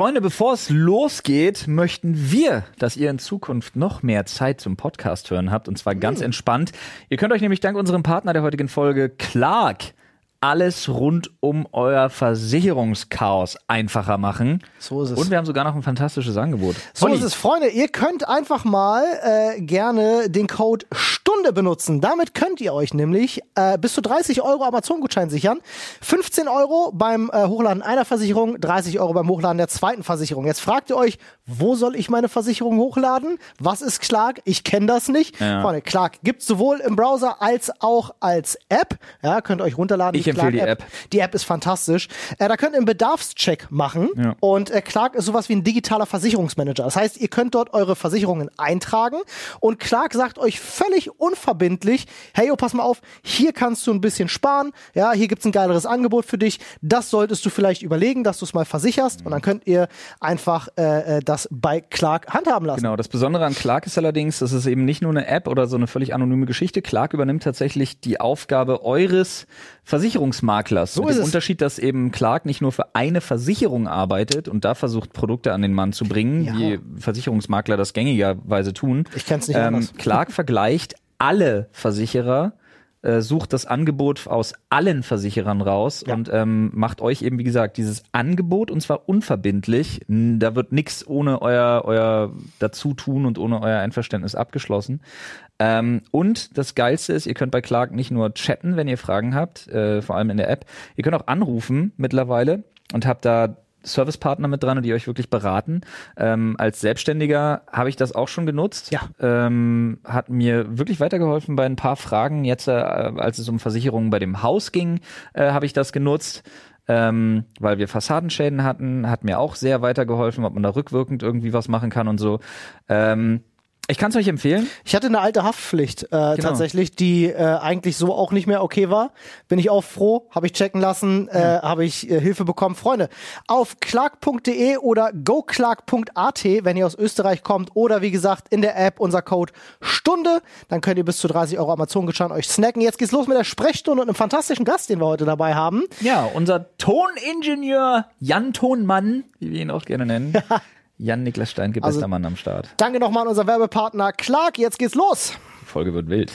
Freunde, bevor es losgeht, möchten wir, dass ihr in Zukunft noch mehr Zeit zum Podcast hören habt und zwar ganz entspannt. Ihr könnt euch nämlich dank unserem Partner der heutigen Folge Clark alles rund um euer Versicherungschaos einfacher machen. So ist es. Und wir haben sogar noch ein fantastisches Angebot. So Olli, ist es, Freunde. Ihr könnt einfach mal äh, gerne den Code Stunde benutzen. Damit könnt ihr euch nämlich äh, bis zu 30 Euro Amazon-Gutschein sichern. 15 Euro beim äh, Hochladen einer Versicherung, 30 Euro beim Hochladen der zweiten Versicherung. Jetzt fragt ihr euch, wo soll ich meine Versicherung hochladen? Was ist Clark? Ich kenne das nicht. Ja. Freunde, Clark gibt's sowohl im Browser als auch als App. Ja, könnt ihr euch runterladen. Ich empfehle die Clark-App. Die App ist fantastisch. Äh, da könnt ihr einen Bedarfscheck machen. Ja. Und äh, Clark ist sowas wie ein digitaler Versicherungsmanager. Das heißt, ihr könnt dort eure Versicherungen eintragen und Clark sagt euch völlig unverbindlich, hey, yo, pass mal auf, hier kannst du ein bisschen sparen, ja, hier gibt's ein geileres Angebot für dich, das solltest du vielleicht überlegen, dass du es mal versicherst und dann könnt ihr einfach äh, äh, das bei Clark handhaben lassen. Genau, das Besondere an Clark ist allerdings, das ist eben nicht nur eine App oder so eine völlig anonyme Geschichte. Clark übernimmt tatsächlich die Aufgabe eures Versicherungsmaklers. So Mit ist dem es. Unterschied, dass eben Clark nicht nur für eine Versicherung arbeitet und da versucht, Produkte an den Mann zu bringen, Ja. wie Versicherungsmakler das gängigerweise tun. Ich kenn's nicht ähm, anders. Clark vergleicht alle Versicherer äh, sucht das Angebot aus allen Versicherern raus Ja. und ähm, macht euch eben, wie gesagt, dieses Angebot und zwar unverbindlich. Da wird nichts ohne euer, euer Dazutun und ohne euer Einverständnis abgeschlossen. Ähm, und das Geilste ist, ihr könnt bei Clark nicht nur chatten, wenn ihr Fragen habt, äh, vor allem in der App. Ihr könnt auch anrufen mittlerweile und habt da Servicepartner mit dran, die euch wirklich beraten. Ähm, als Selbstständiger habe ich das auch schon genutzt. Ja. Ähm, hat mir wirklich weitergeholfen bei ein paar Fragen. Jetzt, äh, als es um Versicherungen bei dem Haus ging, äh, habe ich das genutzt. Ähm, weil wir Fassadenschäden hatten, hat mir auch sehr weitergeholfen, ob man da rückwirkend irgendwie was machen kann und so. Ähm, ich kann es euch empfehlen. Ich hatte eine alte Haftpflicht äh, tatsächlich, die äh, eigentlich so auch nicht mehr okay war. Bin ich auch froh, habe ich checken lassen, äh, habe ich äh, Hilfe bekommen. Freunde, auf clark.de oder goclark.at, wenn ihr aus Österreich kommt oder wie gesagt in der App unser Code Stunde, dann könnt ihr bis zu 30 Euro Amazon-Gutschein euch snacken. Jetzt geht's los mit der Sprechstunde und einem fantastischen Gast, den wir heute dabei haben. Ja, unser Toningenieur Jan Tonmann, wie wir ihn auch gerne nennen. Jan Niklas Steinke, bester Also- Mann am Start. Danke nochmal an unser Werbepartner Clark. Jetzt geht's los. Die Folge wird wild.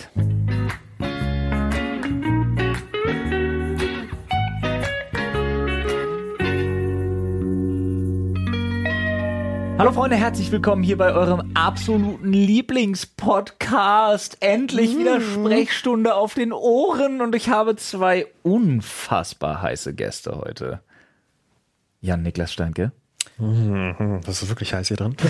Hallo Freunde, herzlich willkommen hier bei eurem absoluten Lieblingspodcast. Endlich wieder Sprechstunde auf den Ohren und ich habe zwei unfassbar heiße Gäste heute. Jan Niklas Steinke. Das ist wirklich heiß hier drin.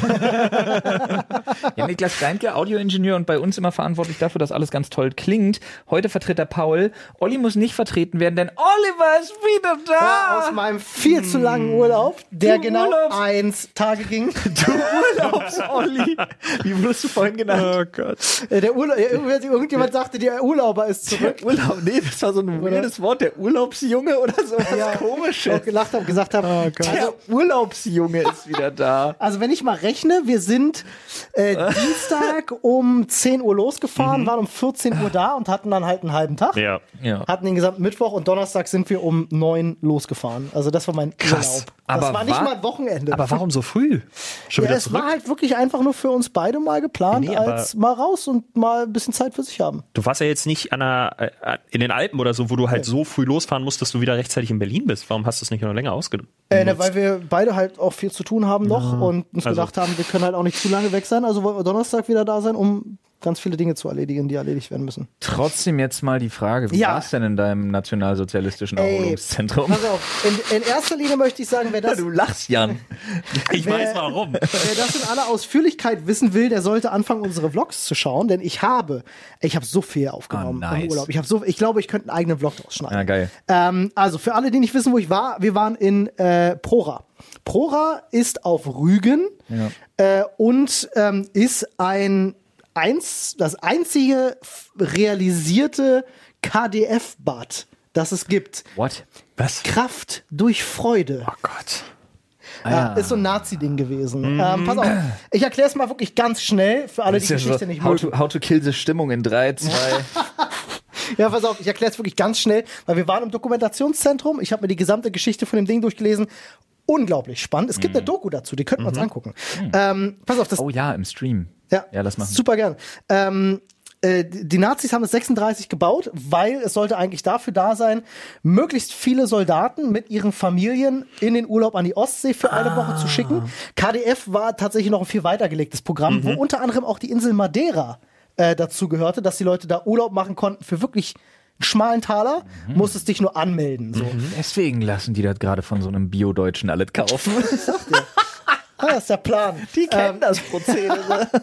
Ja, Niklas Steinke, Audioingenieur und bei uns immer verantwortlich dafür, dass alles ganz toll klingt. Heute vertritt er Paul. Olli muss nicht vertreten werden, denn Oliver ist wieder da. Aus meinem viel zu langen Urlaub, der Du genau Urlaubs- eins Tage ging. Du Urlaubs-Olli. Wie wurdest du vorhin genannt? Oh Gott. Äh, Der Urlaub, irgendjemand, sagte, der Urlauber ist zurück. Der Urlaub, nee, das war so ein weirdes Wort, der Urlaubsjunge oder so was Ja, komisches. auch gelacht habe, gesagt habe. Der also, Urlaubsjunge ist wieder da. also wenn ich mal rechne, wir sind äh, Dienstag um 10 Uhr losgefahren, waren um 14 Uhr da und hatten dann halt einen halben Tag. Ja. Ja. Hatten den gesamten Mittwoch und Donnerstag sind wir um 9 losgefahren. Also das war mein Krass. Urlaub. Das Aber war nicht wa- mal ein Wochenende. Aber warum so früh? Schon ja, wieder es zurück? war halt wirklich einfach nur für uns beide mal geplant, Nee, als mal raus und mal ein bisschen Zeit für sich haben. Du warst ja jetzt nicht an einer, äh, in den Alpen oder so, wo du halt so früh losfahren musst, dass du wieder rechtzeitig in Berlin bist. Warum hast du es nicht noch länger ausgenutzt? Äh, ne, weil wir beide halt auch viel zu tun haben noch und uns Also- gedacht haben, wir können halt auch nicht zu lange weg sein. Also wollen wir Donnerstag wieder da sein, um ganz viele Dinge zu erledigen, die erledigt werden müssen. Trotzdem jetzt mal die Frage, wie Ja. war es denn in deinem nationalsozialistischen Ey, Erholungszentrum? Pass auf, in, in erster Linie möchte ich sagen, wer das, Du lachst, Jan. Ich weiß warum. wer das in aller Ausführlichkeit wissen will, der sollte anfangen, unsere Vlogs zu schauen, denn ich habe, ich habe so viel aufgenommen Ah, nice. im Urlaub. Ich habe so, ich glaube, ich könnte einen eigenen Vlog draus schneiden. Ja, geil. Ähm, also für alle, die nicht wissen, wo ich war, wir waren in äh, Prora. Prora ist auf Rügen äh, und ähm, ist ein eins, das einzige realisierte KDF-Bad, das es gibt. What? Was? Kraft durch Freude. Oh Gott. Ja, ist so ein Nazi-Ding gewesen. Ähm, pass auf, ich erkläre es mal wirklich ganz schnell für alle, die ja Geschichte so, nicht how, mögen. to, how to kill the Stimmung in 3, 2. Ja, pass auf, ich erkläre es wirklich ganz schnell, weil wir waren im Dokumentationszentrum, ich habe mir die gesamte Geschichte von dem Ding durchgelesen. unglaublich spannend. Es gibt eine Doku dazu, die könnten wir uns angucken. Ähm, pass auf, das Oh ja, im Stream. Ja, ja lass machen. Super gern. Ähm, äh, die Nazis haben es 36 gebaut, weil es sollte eigentlich dafür da sein, möglichst viele Soldaten mit ihren Familien in den Urlaub an die Ostsee für eine Woche zu schicken. KDF war tatsächlich noch ein viel weitergelegtes Programm, wo unter anderem auch die Insel Madeira äh, dazu gehörte, dass die Leute da Urlaub machen konnten für wirklich einen schmalen Taler, musstest dich nur anmelden. So. Deswegen lassen die das gerade von so einem Bio-Deutschen alles kaufen. Ah, das ist der Plan. Die kennen das Prozedere.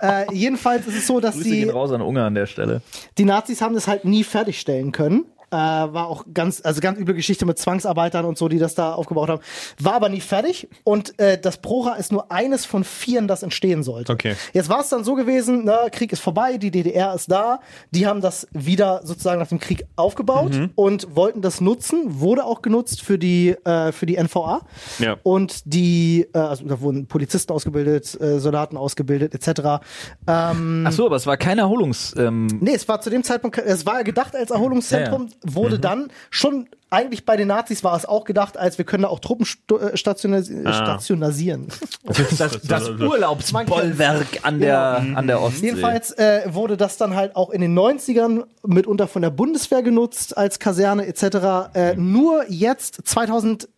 Äh, jedenfalls ist es so, dass Grüße die gehen raus an Ungarn an der Stelle. Die Nazis haben das halt nie fertigstellen können. Äh, war auch ganz, also ganz üble Geschichte mit Zwangsarbeitern und so, die das da aufgebaut haben. War aber nie fertig und äh, das Prora ist nur eines von vieren, das entstehen sollte. Okay. Jetzt war es dann so gewesen, ne, Krieg ist vorbei, die DDR ist da, die haben das wieder sozusagen nach dem Krieg aufgebaut und wollten das nutzen, wurde auch genutzt für die, äh, für die NVA. Ja. Und die, äh, also da wurden Polizisten ausgebildet, äh, Soldaten ausgebildet, etc. Ähm, Ach so, aber es war kein Erholungs... Ähm, Nee, es war zu dem Zeitpunkt, es war ja gedacht als Erholungszentrum, wurde dann schon, eigentlich bei den Nazis war es auch gedacht, als wir können da auch Truppen äh, stationas stationasieren. das, das Urlaubsbollwerk an der, an der Ostsee. Jedenfalls äh, wurde das dann halt auch in den 90ern mitunter von der Bundeswehr genutzt als Kaserne etc. Äh, nur jetzt 2000, äh,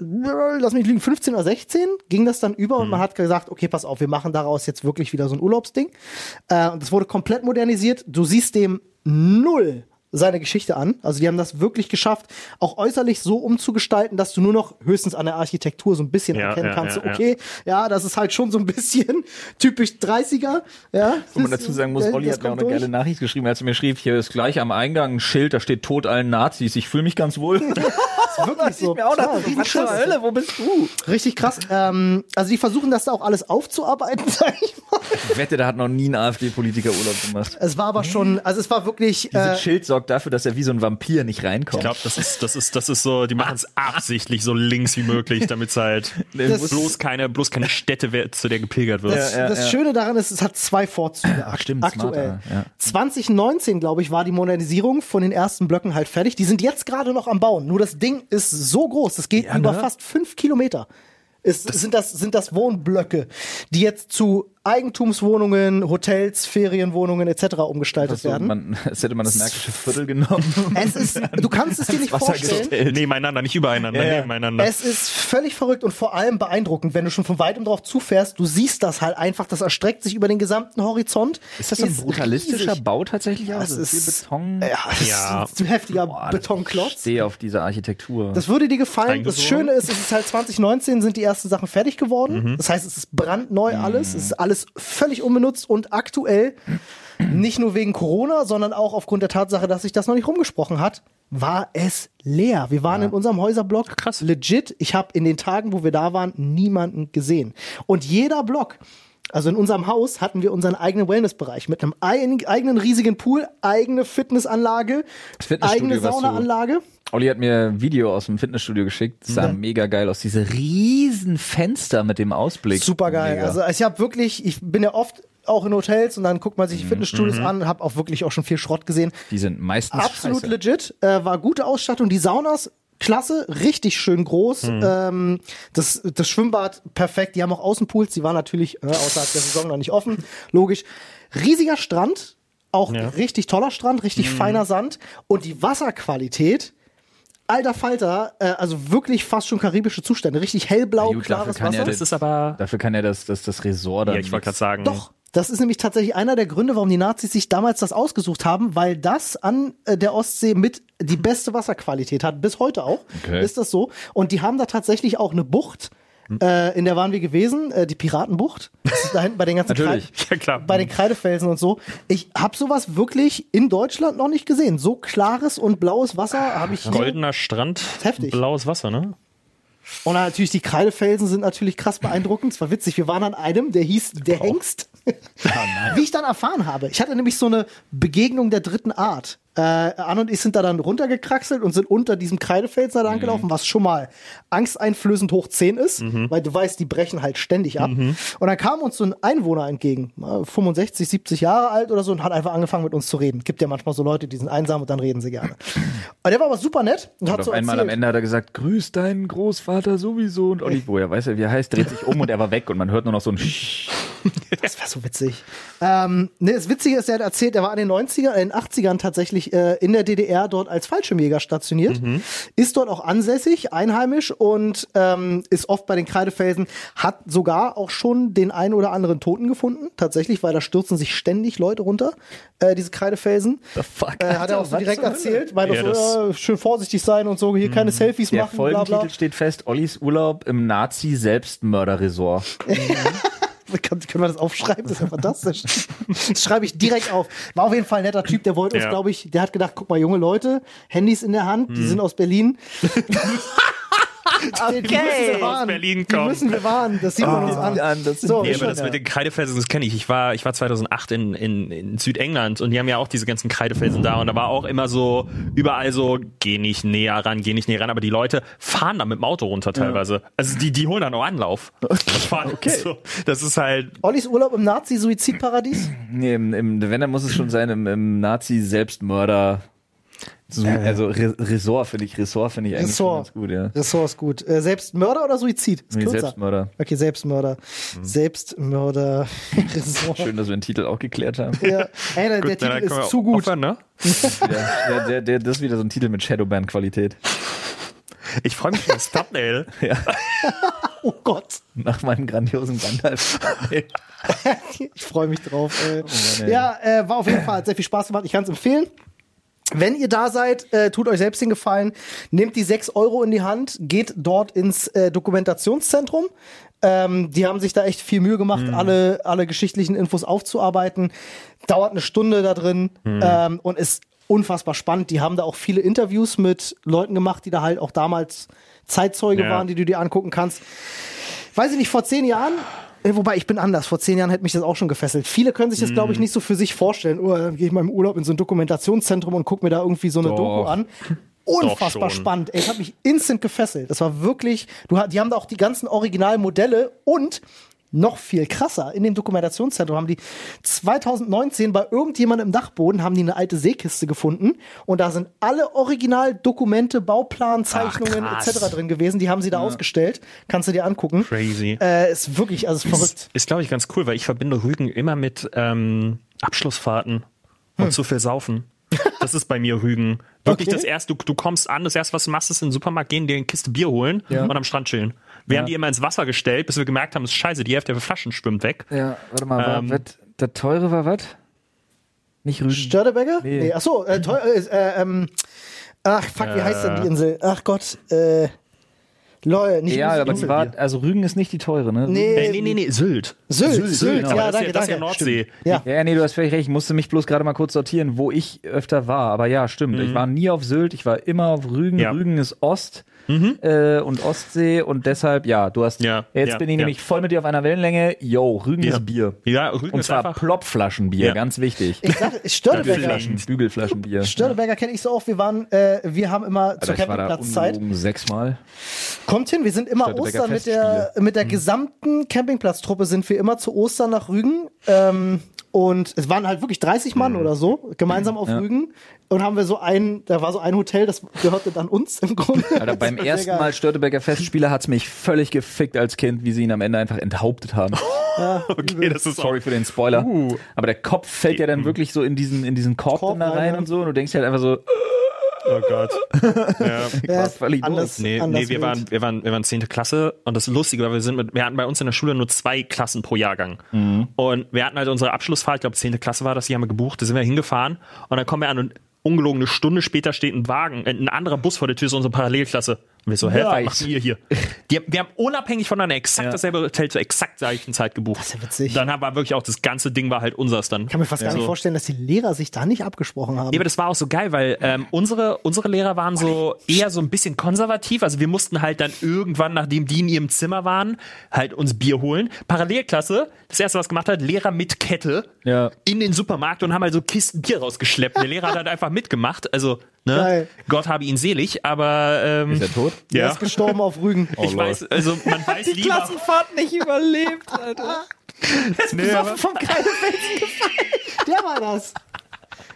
lass mich lügen, 15 oder 16 ging das dann über und man hat gesagt, okay, pass auf, wir machen daraus jetzt wirklich wieder so ein Urlaubsding. Äh, und das wurde komplett modernisiert. Du siehst dem null seine Geschichte an. Also die haben das wirklich geschafft, auch äußerlich so umzugestalten, dass du nur noch höchstens an der Architektur so ein bisschen Ja, erkennen ja, kannst. ja, okay, ja, das ist halt schon so ein bisschen typisch 30er. Ja, Wo man dazu sagen muss, Das- Olli hat mir auch eine durch. geile Nachricht geschrieben, als er mir schrieb, hier ist gleich am Eingang ein Schild, da steht Tod allen Nazis. Ich fühle mich ganz wohl. ist wirklich so. mir auch Ja, riesen was zur. Hölle, wo bist du? Richtig krass. Ähm, also die versuchen das da auch alles aufzuarbeiten, sag ich mal. Ich wette, da hat noch nie ein AfD-Politiker Urlaub gemacht. Es war aber schon, also es war wirklich. Dieses Äh, Schild sorgt dafür, dass er wie so ein Vampir nicht reinkommt. Ich glaube, das ist, das ist, das ist so, die machen es absichtlich so links wie möglich, damit es halt Das- bloß keine, bloß keine Stätte, zu der gepilgert wird. das, Ja, das. Schöne daran ist, es hat zwei Vorzüge Ach, stimmt, aktuell. smarter, ja. 2019, glaube ich, war die Modernisierung von den ersten Blöcken halt fertig. Die sind jetzt gerade noch am Bauen. Nur das Ding ist so groß, das geht Ja, über ne? fast fünf Kilometer. Ist, sind, das, sind das Wohnblöcke, die jetzt zu Eigentumswohnungen, Hotels, Ferienwohnungen etc. umgestaltet Also, werden. man, als hätte man das Märkische Viertel genommen. es ist, du kannst es dir nicht Wasser vorstellen. gestellt. Nebeneinander, nicht übereinander, Ja, ja. nebeneinander. Es ist völlig verrückt und vor allem beeindruckend, wenn du schon von weitem drauf zufährst. Du siehst das halt einfach, das erstreckt sich über den gesamten Horizont. Ist das so ein brutalistischer riesig. Bau tatsächlich? auch? Das Also viel ist- Beton. Ja, das Ja. ist ein heftiger Boah, das- Ich Betonklotz. stehe auf diese Architektur. Das würde dir gefallen. Das so. Schöne ist, es ist halt 2019 sind die ersten Sachen fertig geworden. Das heißt, es ist brandneu alles. Es ist alles völlig unbenutzt und aktuell nicht nur wegen Corona, sondern auch aufgrund der Tatsache, dass sich das noch nicht rumgesprochen hat, war es leer. Wir waren in unserem Häuserblock Krass. legit. Ich habe in den Tagen, wo wir da waren, niemanden gesehen. Und jeder Block also in unserem Haus hatten wir unseren eigenen Wellnessbereich mit einem ein, eigenen riesigen Pool, eigene Fitnessanlage, eigene Saunaanlage. Olli hat mir ein Video aus dem Fitnessstudio geschickt. Das sah mega geil aus. Diese riesen Fenster mit dem Ausblick. Super geil. Mega. Also ich habe wirklich, ich bin ja oft auch in Hotels und dann guckt man sich die Fitnessstudios an, habe auch wirklich auch schon viel Schrott gesehen. die sind meistens Absolut scheiße. legit, äh, war gute Ausstattung. Die Saunas klasse, richtig schön groß. Hm. Ähm, das, das Schwimmbad perfekt. Die haben auch Außenpools. Die waren natürlich äh, außerhalb der Saison noch nicht offen. Logisch. Riesiger Strand. Auch Ja. richtig toller Strand, richtig Hm. feiner Sand. Und die Wasserqualität, alter Falter, äh, also wirklich fast schon karibische Zustände. Richtig hellblau, Ja, gut, dafür klares kann ja Wasser. das ist aber, Dafür kann ja das, das, das Resort dann ja, ich wollte gerade sagen, Doch. Das ist nämlich tatsächlich einer der Gründe, warum die Nazis sich damals das ausgesucht haben, weil das an äh, der Ostsee mit die beste Wasserqualität hat. Bis heute auch Okay. ist das so. Und die haben da tatsächlich auch eine Bucht, äh, in der waren wir gewesen, äh, die Piratenbucht. Da hinten bei den ganzen Natürlich. Kreid- Ja, klar. bei den Kreidefelsen und so. Ich habe sowas wirklich in Deutschland noch nicht gesehen. So klares und blaues Wasser habe ich hier. goldener Strand, Heftig. blaues Wasser, ne? Und natürlich die Kreidefelsen sind natürlich krass beeindruckend. Es war witzig. Wir waren an einem, der hieß der Hengst. Wie ich dann erfahren habe, ich hatte nämlich so eine Begegnung der dritten Art. Äh, Anne und ich sind da dann runtergekraxelt und sind unter diesem Kreidefels da lang gelaufen, was schon mal angsteinflößend hoch 10 ist, weil du weißt, die brechen halt ständig ab. Und dann kam uns so ein Einwohner entgegen, äh, 65, 70 Jahre alt oder so, und hat einfach angefangen mit uns zu reden. Gibt ja manchmal so Leute, die sind einsam und dann reden sie gerne. Und der war aber super nett und hat Und so auf einmal am. Ende hat er gesagt, grüß deinen Großvater sowieso. Und Olli, woher weiß er, wie er heißt, dreht sich um und er war weg und man hört nur noch so ein Sch Das war so witzig. Ähm, ne, das Witzige ist, er hat erzählt, er war in den 90er, in den 80ern tatsächlich äh, in der DDR dort als Fallschirmjäger stationiert, ist dort auch ansässig, einheimisch und ähm, ist oft bei den Kreidefelsen, hat sogar auch schon den einen oder anderen Toten gefunden, tatsächlich, weil da stürzen sich ständig Leute runter, äh, diese Kreidefelsen. fuck. Äh, hat er auch so direkt erzählt, weil Ja, das so, äh, schön vorsichtig sein und so, hier keine Selfies Der machen, bla bla. Folgentitel steht fest, Ollis Urlaub im Nazi-Selbstmörderresort. Kann, können wir das aufschreiben? Das ist ja fantastisch. Das schreibe ich direkt auf. War auf jeden Fall ein netter Typ, der wollte uns, Ja. glaube ich, der hat gedacht, guck mal, junge Leute, Handys in der Hand, Mhm. die sind aus Berlin. Die, die müssen wir Aus. Berlin die kommen. müssen wir warnen. Das sieht man uns an. an, das So, die. Nee, aber das mit den Kreidefelsen, das kenne ich. Ich war, ich war 2008 in, in, in Südengland und die haben ja auch diese ganzen Kreidefelsen da und da war auch immer so, überall so, geh nicht näher ran, geh nicht näher ran, aber die Leute fahren da mit dem Auto runter teilweise. Also die, die holen dann auch Anlauf. Okay. So, das ist halt, Ollis Urlaub im Nazi-Suizidparadies? Nee, im, im, wenn, dann muss es schon sein im, im Nazi-Selbstmörder. So, also Re Ressort finde ich, Ressort finde ich eigentlich Ressort. schon ganz gut, ja. Ressort ist gut. Äh, Selbstmörder oder Suizid? Ist Nee, kürzer. Selbstmörder. Okay, Selbstmörder. Mhm. Selbstmörder. Ressort. Schön, dass wir den Titel auch geklärt haben. Ja. Ey, der, der gut, Titel können wir ist zu gut. aufhören, ne? ja, der, der, der, das ist wieder so ein Titel mit Shadowban-Qualität. Ich freue mich auf das Thumbnail. Ja, Oh Gott. nach meinem grandiosen Gandalf. Ich freue mich drauf. Ey. Mann, ey. ja, äh, war auf jeden Fall hat sehr viel Spaß gemacht. Ich kann es empfehlen. Wenn ihr da seid, äh, tut euch selbst den Gefallen, nehmt die 6 Euro in die Hand, geht dort ins äh, Dokumentationszentrum. Ähm, die haben sich da echt viel Mühe gemacht, alle, alle geschichtlichen Infos aufzuarbeiten. Dauert eine Stunde da drin ähm, und ist unfassbar spannend. Die haben da auch viele Interviews mit Leuten gemacht, die da halt auch damals Zeitzeuge Ja. waren, die du dir angucken kannst weiß ich nicht, vor zehn Jahren, wobei ich bin anders, vor zehn Jahren hätte mich das auch schon gefesselt. Viele können sich das, glaube Mhm. ich, nicht so für sich vorstellen. Oh, dann gehe ich mal im Urlaub in so ein Dokumentationszentrum und gucke mir da irgendwie so eine Doch. Doku an. Unfassbar spannend. Ey, ich habe mich instant gefesselt. Das war wirklich, du, die haben da auch die ganzen Originalmodelle und noch viel krasser, in dem Dokumentationszentrum haben die 2019 bei irgendjemandem im Dachboden haben die eine alte Seekiste gefunden und da sind alle Originaldokumente, Bauplan, Zeichnungen krass. etc. drin gewesen. Die haben sie da ausgestellt. Kannst du dir angucken. Crazy. Äh, ist wirklich, also ist verrückt. Ist, ist glaube ich, ganz cool, weil ich verbinde Rügen immer mit ähm, Abschlussfahrten und zu viel Saufen. Das ist bei mir Rügen. Wirklich Okay. das erste, du, du kommst an, das erste, was du machst, ist in den Supermarkt gehen, dir eine Kiste Bier holen und am Strand chillen. Wir haben die immer ins Wasser gestellt, bis wir gemerkt haben, es ist scheiße, die Hälfte der Flaschen schwimmt weg. Ja, warte mal, war, Ähm. wat, der teure war was? Nicht Rügen. Störtebecker? Nee. Nee. Achso, äh, teuer, äh, äh, ähm, ach, fuck, wie heißt denn die Insel? Ach Gott, äh, Leute, nicht Ja, aber die war, also Rügen ist nicht die teure, ne? Nee, Äh, nee, nee, nee, Sylt. Sylt, Sylt, Aber ja, das, danke, ist ja, das ist ja. Nordsee. Ja. Ja, ja, nee, du hast völlig recht. Ich musste mich bloß gerade mal kurz sortieren, wo ich öfter war. Aber ja, stimmt. Ich war nie auf Sylt, ich war immer auf Rügen. Mhm. Ja. Rügen ist Ost äh, und Ostsee und deshalb, ja, du hast. Ja, jetzt ja, bin ich ja. nämlich voll mit dir auf einer Wellenlänge. Yo, Rügen Ja. ist Bier. Ja, Rügen Und ist zwar. Plopflaschenbier, Ja. ganz wichtig. Ich sag. Bügelflaschen, Bügelflaschenbier. Störtebecker kenne ich so auch. Wir waren, äh, wir haben immer zur Alter, da Campingplatzzeit. sechsmal. Kommt hin, wir sind immer Ostern mit der, mit der gesamten Campingplatztruppe sind wir immer zu Ostern nach Rügen. Ähm, und es waren halt wirklich 30 Mann oder so, gemeinsam auf Ja. Rügen. Und haben wir so ein, da war so ein Hotel, das gehörte dann uns im Grunde. Alter, beim ersten. Mal Störtebecker Festspiele hat's mich völlig gefickt als Kind, wie sie ihn am Ende einfach enthauptet haben. Okay, das ist Sorry für den Spoiler. Uh. Aber der Kopf fällt ja dann wirklich so in diesen, in diesen Korb, Korb dann da rein, rein ja. und so. Und du denkst halt einfach so, Oh Gott. ja. Ja, war völlig anders, Nee, anders nee wir, waren, wir, waren, wir waren 10. Klasse und das Lustige war, wir, sind mit, wir hatten bei uns in der Schule nur zwei Klassen pro Jahrgang. Und wir hatten halt unsere Abschlussfahrt, ich glaube 10. Klasse war das, die haben wir gebucht, da sind wir hingefahren und dann kommen wir an und ungelogen eine Stunde später steht ein Wagen, äh, ein anderer Bus vor der Tür, ist unsere Parallelklasse. Wir so, hä, was machen ihr hier? Die, wir haben unabhängig voneinander exakt Ja. dasselbe Hotel zur exakt gleichen Zeit gebucht. Das ist ja witzig. Dann haben wir wirklich auch, das ganze Ding war halt unseres dann. Ich kann mir fast gar nicht vorstellen, dass die Lehrer sich da nicht abgesprochen haben. Ja, aber das war auch so geil, weil ähm, unsere, unsere Lehrer waren so eher so ein bisschen konservativ. Also wir mussten halt dann irgendwann, nachdem die in ihrem Zimmer waren, halt uns Bier holen. Parallelklasse, das erste, was gemacht hat, Lehrer mit Kette Ja. in den Supermarkt und haben halt so Kisten Bier rausgeschleppt. Der Lehrer hat halt einfach mitgemacht. Also, ne. Gott habe ihn selig, aber ähm, Ist er tot? Ja. ist gestorben auf Rügen. Ich Lord. weiß, also man weiß lieber. Klassenfahrt nicht überlebt, Alter. Nee, aber, vom kleinen Felsen gefallen. Der war das.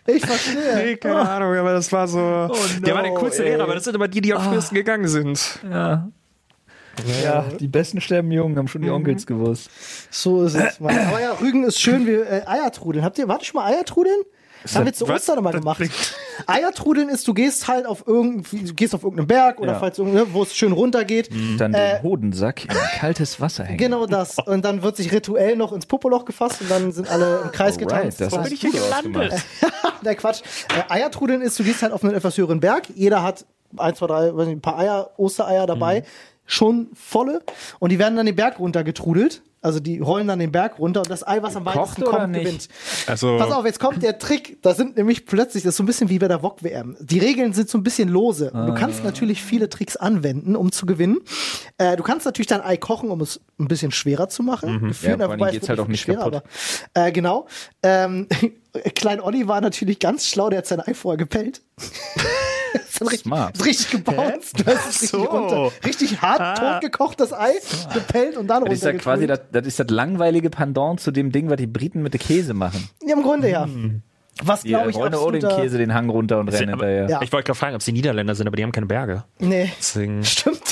Ich verstehe. nee, keine Ahnung, aber das war so. der war der coolste ey. Lehrer, aber das sind immer die, die am frühesten gegangen sind. Ja. Ja, die Besten sterben jung, haben schon die Onkels gewusst. So ist es. Mann. Aber ja, Rügen ist schön wie äh, Eiertrudeln. Habt ihr, wart ihr schon mal Eiertrudeln? Das haben wir zu? Ostern immer Das gemacht. Eiertrudeln ist, du gehst halt auf irgendwie, du gehst auf irgendeinen Berg oder Ja. falls irgendwo, wo es schön runter geht. Dann den Hodensack in kaltes Wasser hängen. Genau das. Und dann wird sich rituell noch ins Popoloch gefasst und dann sind alle im Kreis Alright, getanzt. das Und- hast du ausgemacht. Der Quatsch. Äh, Eiertrudeln ist, du gehst halt auf einen etwas höheren Berg. Jeder hat ein, zwei, drei, weiß nicht, ein paar Eier, Ostereier dabei. Schon volle. Und die werden dann den Berg runtergetrudelt. Also die rollen dann den Berg runter und das Ei, was am weitesten oder kommt, nicht? gewinnt. Also, Pass auf, jetzt kommt der Trick. Da sind nämlich plötzlich, das ist so ein bisschen wie bei der VOG-WM. Die Regeln sind so ein bisschen lose. Und du kannst natürlich viele Tricks anwenden, um zu gewinnen. Äh, du kannst natürlich dein Ei kochen, um es ein bisschen schwerer zu machen. Gefühlt, Ja, vor allem geht's halt auch nicht schwerer, kaputt. aber, äh, genau. Ähm, Klein Olli war natürlich ganz schlau, der hat sein Ei vorher gepellt. ist dann richtig, Smart. ist richtig gebounced. Das ist richtig, so. runter, richtig hart totgekochtes Ei, gepellt und dann Das ist ja quasi das, das ist das langweilige Pendant zu dem Ding, was die Briten mit der Käse machen. Ja, im Grunde ja. Was Die glaube ich rollen auch den Käse den Hang runter und rennen hinterher. Ja. Ich wollte gerade fragen, ob sie Niederländer sind, aber die haben keine Berge. Nee. Deswegen. Stimmt.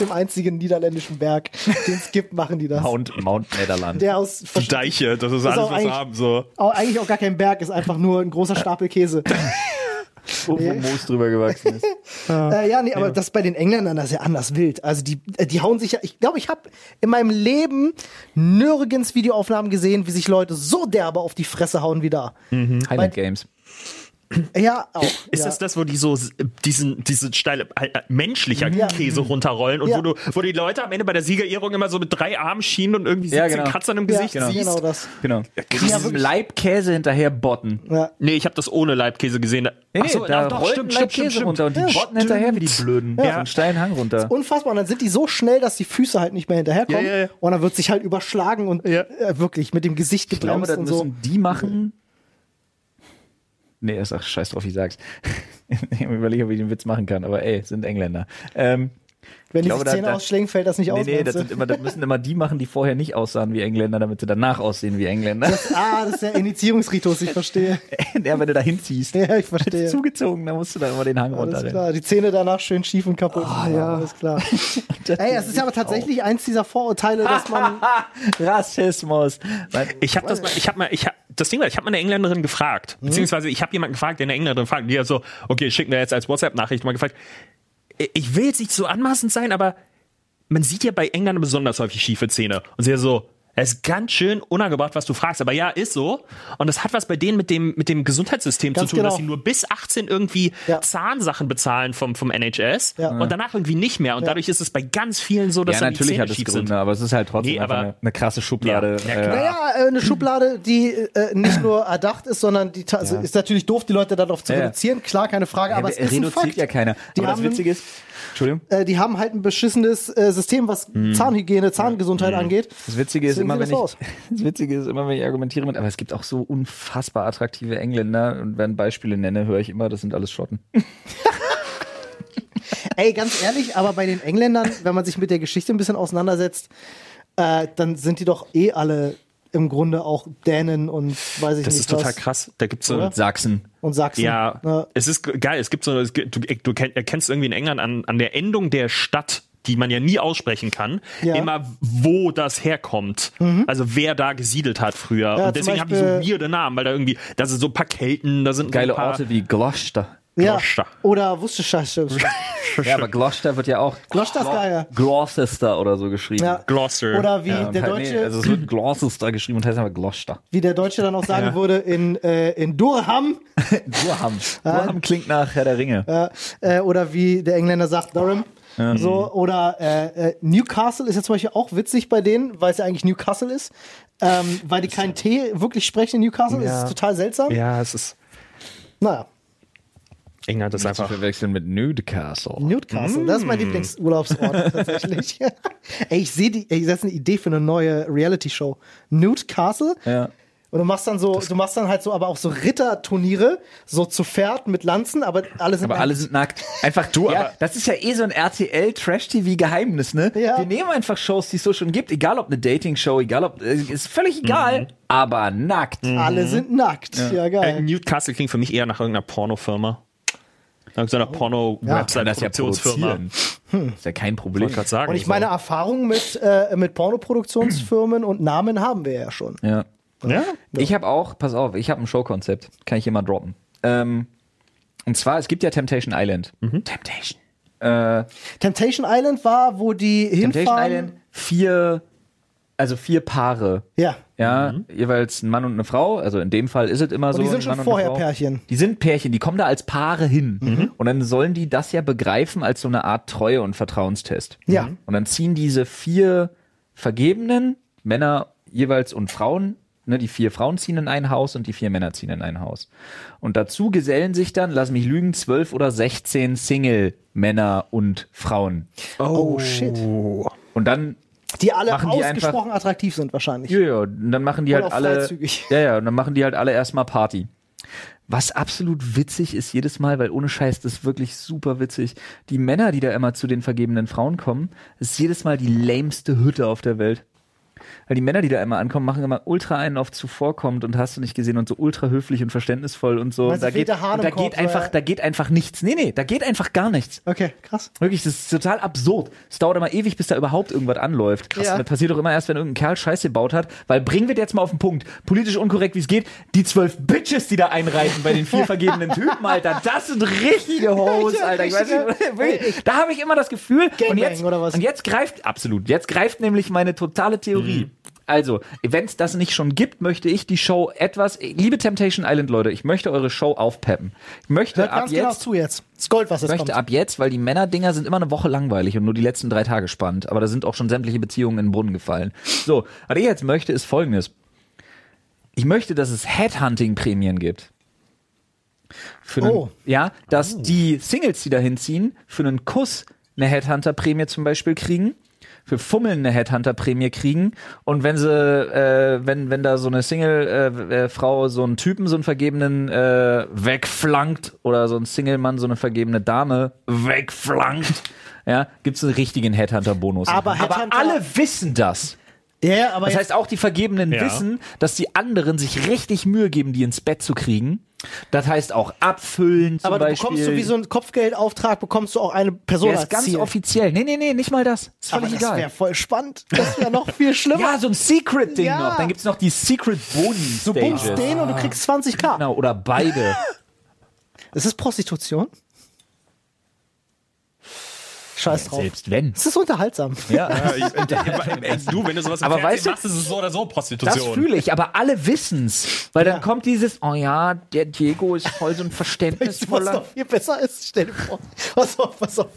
Dem einzigen niederländischen Berg, den es gibt, machen die das. Mount, Mount Netherland. Der aus Die Deiche, das ist, auch alles, was wir haben. So. auch eigentlich auch gar kein Berg, ist einfach nur ein großer Stapel Käse. wo, wo Moos drüber gewachsen ist. äh, ja, nee, aber das bei den Engländern, das ist ja anders wild. Also die, äh, die hauen sich ja, ich glaube, ich habe in meinem Leben nirgends Videoaufnahmen gesehen, wie sich Leute so derbe auf die Fresse hauen wie da. Highland Games. Ja, auch. Ist ja. das das, wo die so diesen, diese steile, halt, äh, menschlicher Ja. Käse runterrollen und Ja. wo, du, wo die Leute am Ende bei der Siegerehrung immer so mit drei Armen schienen und irgendwie 17 Ja, genau. Kratzern im ja, Gesicht genau, siehst? genau das. Genau. Diesem Leibkäse hinterher botten. Ja. Nee, ich habe das ohne Leibkäse gesehen. Nee, nee, so, da ja, doch, rollt stimmt, Leibkäse stimmt, runter und die Ja, botten hinterher wie die Blöden. Ja. So einen steilen Hang runter. Unfassbar. Und dann sind die so schnell, dass die Füße halt nicht mehr hinterherkommen. Ja, ja, ja. Und dann wird sich halt überschlagen und Ja. äh, wirklich mit dem Gesicht Ich glaube, gebremst das und so. müssen die machen. Nee, ist ach, scheiß drauf, ich sag's. ich überlege, ob ich den Witz machen kann, aber ey, sind Engländer. Ähm, Wenn die glaube, sich da- Zähne da- ausschlägen, fällt das nicht nee, aus. nee, meinst das, sind immer, das müssen immer die machen, die vorher nicht aussahen wie Engländer, damit sie danach aussehen wie Engländer. ah, das ist der Initiierungsritus, ich verstehe. ja, wenn du da hinziehst. Ja, ich verstehe. Zugezogen, da musst du dann immer den Hang Alles runter. klar, die Zähne danach schön schief und kaputt. Ah, ja. Alles klar. Ey, es ist ja aber tatsächlich eins dieser Vorurteile, dass man. Rassismus. Ich habe das mal, ich habe mal, ich hab, das Ding war, ich habe mal eine Engländerin gefragt, beziehungsweise ich habe jemanden gefragt, der eine Engländerin fragt, die hat so, okay, schick mir jetzt als WhatsApp-Nachricht mal gefragt. Ich will jetzt nicht so anmaßend sein, aber man sieht ja bei Engländern besonders häufig schiefe Zähne. Und sie so, es ist ganz schön unangebracht, was du fragst, aber ja, ist so. Und das hat was bei denen mit dem, mit dem Gesundheitssystem Ganz zu tun, dass genau. sie nur bis 18 irgendwie Ja. Zahnsachen bezahlen vom, vom NHS Ja. und danach irgendwie nicht mehr. Und dadurch ist es bei ganz vielen so, dass ja, dann die natürlich Zähne hat es schief Gründe, sind. aber es ist halt trotzdem Nee, einfach aber- eine, eine krasse Schublade. Ja, ja, äh, Naja, äh, eine Schublade, die äh, nicht nur erdacht ist, sondern die ta- ist natürlich doof, die Leute darauf zu Ja, ja. reduzieren. Klar, keine Frage, aber es ist ein reduziert Fakt. ja keiner. Die aber das Witzige ist, Entschuldigung. Äh, die haben halt ein beschissenes äh, System, was Hm. Zahnhygiene, Zahngesundheit angeht. Das Witzige ist immer, wenn das ich, so das Witzige ist immer, wenn ich argumentiere mit, aber es gibt auch so unfassbar attraktive Engländer und wenn Beispiele nenne, höre ich immer, das sind alles Schotten. Ey, ganz ehrlich, aber bei den Engländern, wenn man sich mit der Geschichte ein bisschen auseinandersetzt, äh, dann sind die doch eh alle im Grunde auch Dänen und weiß ich Das nicht ist total was. krass. Da gibt's so, Oder? Sachsen. Und Sachsen. Ja, Ja. es ist ge- geil. Es gibt so, es gibt, du, du kenn- erkennst irgendwie in England an, an der Endung der Stadt, die man ja nie aussprechen kann, Ja. Mhm. immer wo das herkommt. Also wer da gesiedelt hat früher. Ja, Und deswegen haben die so weirde Namen, weil da irgendwie, da sind so ein paar Kelten, da sind Geile paar, Orte wie Gloucester. Ja. Gloucester. Oder Worcestershire. Ja, aber Gloucester wird ja auch Gloucester ist geil. Gloucester oder so geschrieben. Ja. Gloucester. Oder wie Ja, der halt, Deutsche, nee, also es wird Gloucester geschrieben und heißt aber Gloucester. wie der Deutsche dann auch sagen würde, in, äh, in Durham, Durham. Durham klingt nach Herr der Ringe. äh, äh, oder wie der Engländer sagt, Durham. So, oder äh, äh, Newcastle ist ja zum Beispiel auch witzig bei denen, weil es ja eigentlich Newcastle ist. Ähm, weil die keinen T wirklich sprechen in Newcastle. Das Ja. ist total seltsam. Ja, es ist. Naja, England ist Zu einfach. verwechseln mit Newcastle. Newcastle, das ist mein Lieblingsurlaubsort tatsächlich. ey, ich sehe die, ey, das ist eine Idee für eine neue Reality-Show. Newcastle. Ja. Und du machst dann so, du machst dann halt so, aber auch so Ritterturniere, so zu Pferd mit Lanzen, aber alle sind Aber alle sind nackt. Einfach du, ja, aber- das ist ja eh so ein RTL Trash TV Geheimnis, ne? Ja. Wir nehmen einfach Shows, die es so schon gibt, egal ob eine Dating Show, egal ob äh, ist völlig egal, aber nackt. alle sind nackt. Ja, Äh, geil. Newcastle klingt für mich eher nach irgendeiner Pornofirma. Nach so einer Kann Porno-Website, das ja Produktionsfirma. produzieren. Ist ja kein Problem. Gerade sagen. Und ich so. meine, Erfahrungen mit, äh, mit Pornoproduktionsfirmen und Namen haben wir ja schon. Ja. ja? Ich habe auch, pass auf, ich habe ein Showkonzept, kann ich hier mal droppen. Ähm, und zwar, es gibt ja Temptation Island. Temptation. Äh, Temptation Island war, wo die Temptation hinfahren. Island, vier, also vier Paare. Ja. Ja, jeweils ein Mann und eine Frau. Also in dem Fall ist es immer so. die sind schon Mann und vorher. Pärchen. Die sind Pärchen, die kommen da als Paare hin. Mhm. Und dann sollen die das ja begreifen als so eine Art Treue- und Vertrauenstest. Ja. Und dann ziehen diese vier Vergebenen, Männer jeweils und Frauen, ne, die vier Frauen ziehen in ein Haus und die vier Männer ziehen in ein Haus. Und dazu gesellen sich dann, lass mich lügen, zwölf oder sechzehn Single-Männer und Frauen. Oh, shit. Und dann Die alle Machen die ausgesprochen attraktiv sind wahrscheinlich. Ja, ja, und dann machen die Oder halt alle. freizügig. Ja, ja, und dann machen die halt alle erstmal Party. Was absolut witzig ist jedes Mal, weil ohne Scheiß, das ist wirklich super witzig. Die Männer, die da immer zu den vergebenen Frauen kommen, ist jedes Mal die lameste Hütte auf der Welt. Weil die Männer, die da immer ankommen, machen immer ultra einen auf zuvorkommt und hast du nicht gesehen und so ultra höflich und verständnisvoll und so. Meinst Und da geht, Hahn und da geht einfach, da geht einfach nichts. Nee, nee, da geht einfach gar nichts. Okay, krass. Wirklich, das ist total absurd. Es dauert immer ewig, bis da überhaupt irgendwas anläuft. Krass. Ja. Das passiert doch immer erst, wenn irgendein Kerl Scheiße gebaut hat. Weil bringen wir das jetzt mal auf den Punkt. Politisch unkorrekt, wie es geht. Die zwölf Bitches, die da einreiten bei den vier vergebenen Typen, Alter. Das sind richtige Hoes, Alter. Ich weiß nicht, da habe ich immer das Gefühl. Und Gangbang, jetzt, oder was? und jetzt greift, absolut, jetzt greift nämlich meine totale Theorie. Also, wenn es das nicht schon gibt, möchte ich die Show etwas, liebe Temptation Island Leute, ich möchte eure Show aufpeppen. Ich möchte Hört ab ganz jetzt genau zu jetzt. Das Gold, was jetzt möchte kommt. ab jetzt, weil die Männerdinger sind immer eine Woche langweilig und nur die letzten drei Tage spannend, aber da sind auch schon sämtliche Beziehungen in den Brunnen gefallen. So, was ich jetzt möchte, ist folgendes. Ich möchte, dass es Headhunting-Prämien gibt. Für einen, Oh. Ja, dass die Singles, die da hinziehen, für einen Kuss eine Headhunter-Prämie zum Beispiel kriegen, für Fummeln eine Headhunter-Prämie kriegen und wenn sie, äh, wenn, wenn da so eine Single-Frau so einen Typen, so einen vergebenen äh, wegflankt oder so ein Single-Mann so eine vergebene Dame wegflankt, ja, gibt's einen richtigen Headhunter-Bonus. Aber aber Headhunter- alle wissen das. Ja, aber Das heißt, auch die Vergebenen Ja. wissen, dass die anderen sich richtig Mühe geben, die ins Bett zu kriegen. Das heißt auch abfüllen zum aber du Beispiel. bekommst du wie so einen Kopfgeldauftrag, bekommst du auch eine Person der ist als ganz Ziel. offiziell. Nee, nee, nee, nicht mal das. Ist aber völlig das wäre egal. voll spannend. Das wäre noch viel schlimmer. Ja, so ein Secret-Ding Ja. noch. Dann gibt's noch die Secret Boni du bummst den und du kriegst 20k. Genau, oder beide. Das ist Prostitution. Scheiß drauf. Selbst wenn. Es ist unterhaltsam. Ja. du, wenn du sowas Aber weißt du- machst, ist es so oder so Das Prostitution. fühle ich, aber alle wissen's. Weil Ja. dann kommt dieses, oh ja, der Diego ist voll so ein Weißt du, was verständnisvoller. noch viel besser ist? Stell dir vor. Pass auf, pass auf.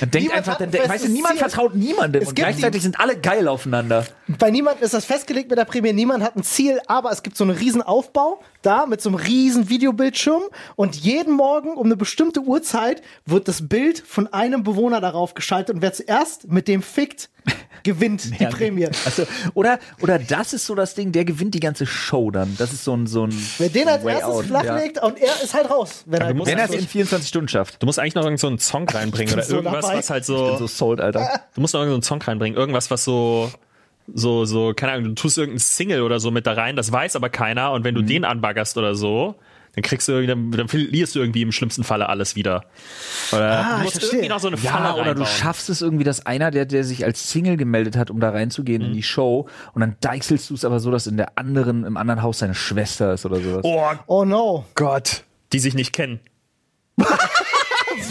Dann denkt Niemand einfach, dann, ein weißt du, niemand vertraut niemandem Es und gleichzeitig sind alle geil aufeinander. Bei niemandem ist das festgelegt mit der Prämie. Niemand hat ein Ziel, aber es gibt so einen riesen Aufbau da mit so einem riesen Videobildschirm und jeden Morgen um eine bestimmte Uhrzeit wird das Bild von einem Bewohner darauf geschaltet und wer zuerst mit dem fickt, gewinnt die Prämie. Also, oder, oder das ist so das Ding, der gewinnt die ganze Show dann. Das ist so ein, so ein. Wer den als Way erstes out, flachlegt und er ist halt raus. Wenn er er es in 24 Stunden schafft. Du musst eigentlich noch irgend so einen Song reinbringen oder so irgendwas, dabei. was halt Ich bin so. so sold, Alter. Du musst noch irgendeinen Song reinbringen, irgendwas, was so. So, so, keine Ahnung, du tust irgendeinen Single oder so mit da rein, das weiß aber keiner und wenn Mhm. du den anbaggerst oder so, dann kriegst du irgendwie, dann, dann verlierst du irgendwie im schlimmsten Falle alles wieder. Oder Ah, du musst irgendwie noch so eine Ja, Falle oder du reinbauen. schaffst es irgendwie, dass einer, der, der sich als Single gemeldet hat, um da reinzugehen in die Show, und dann deichselst du es aber so, dass in der anderen, im anderen Haus seine Schwester ist oder sowas. Oh Oh no. Gott. Die sich nicht kennen.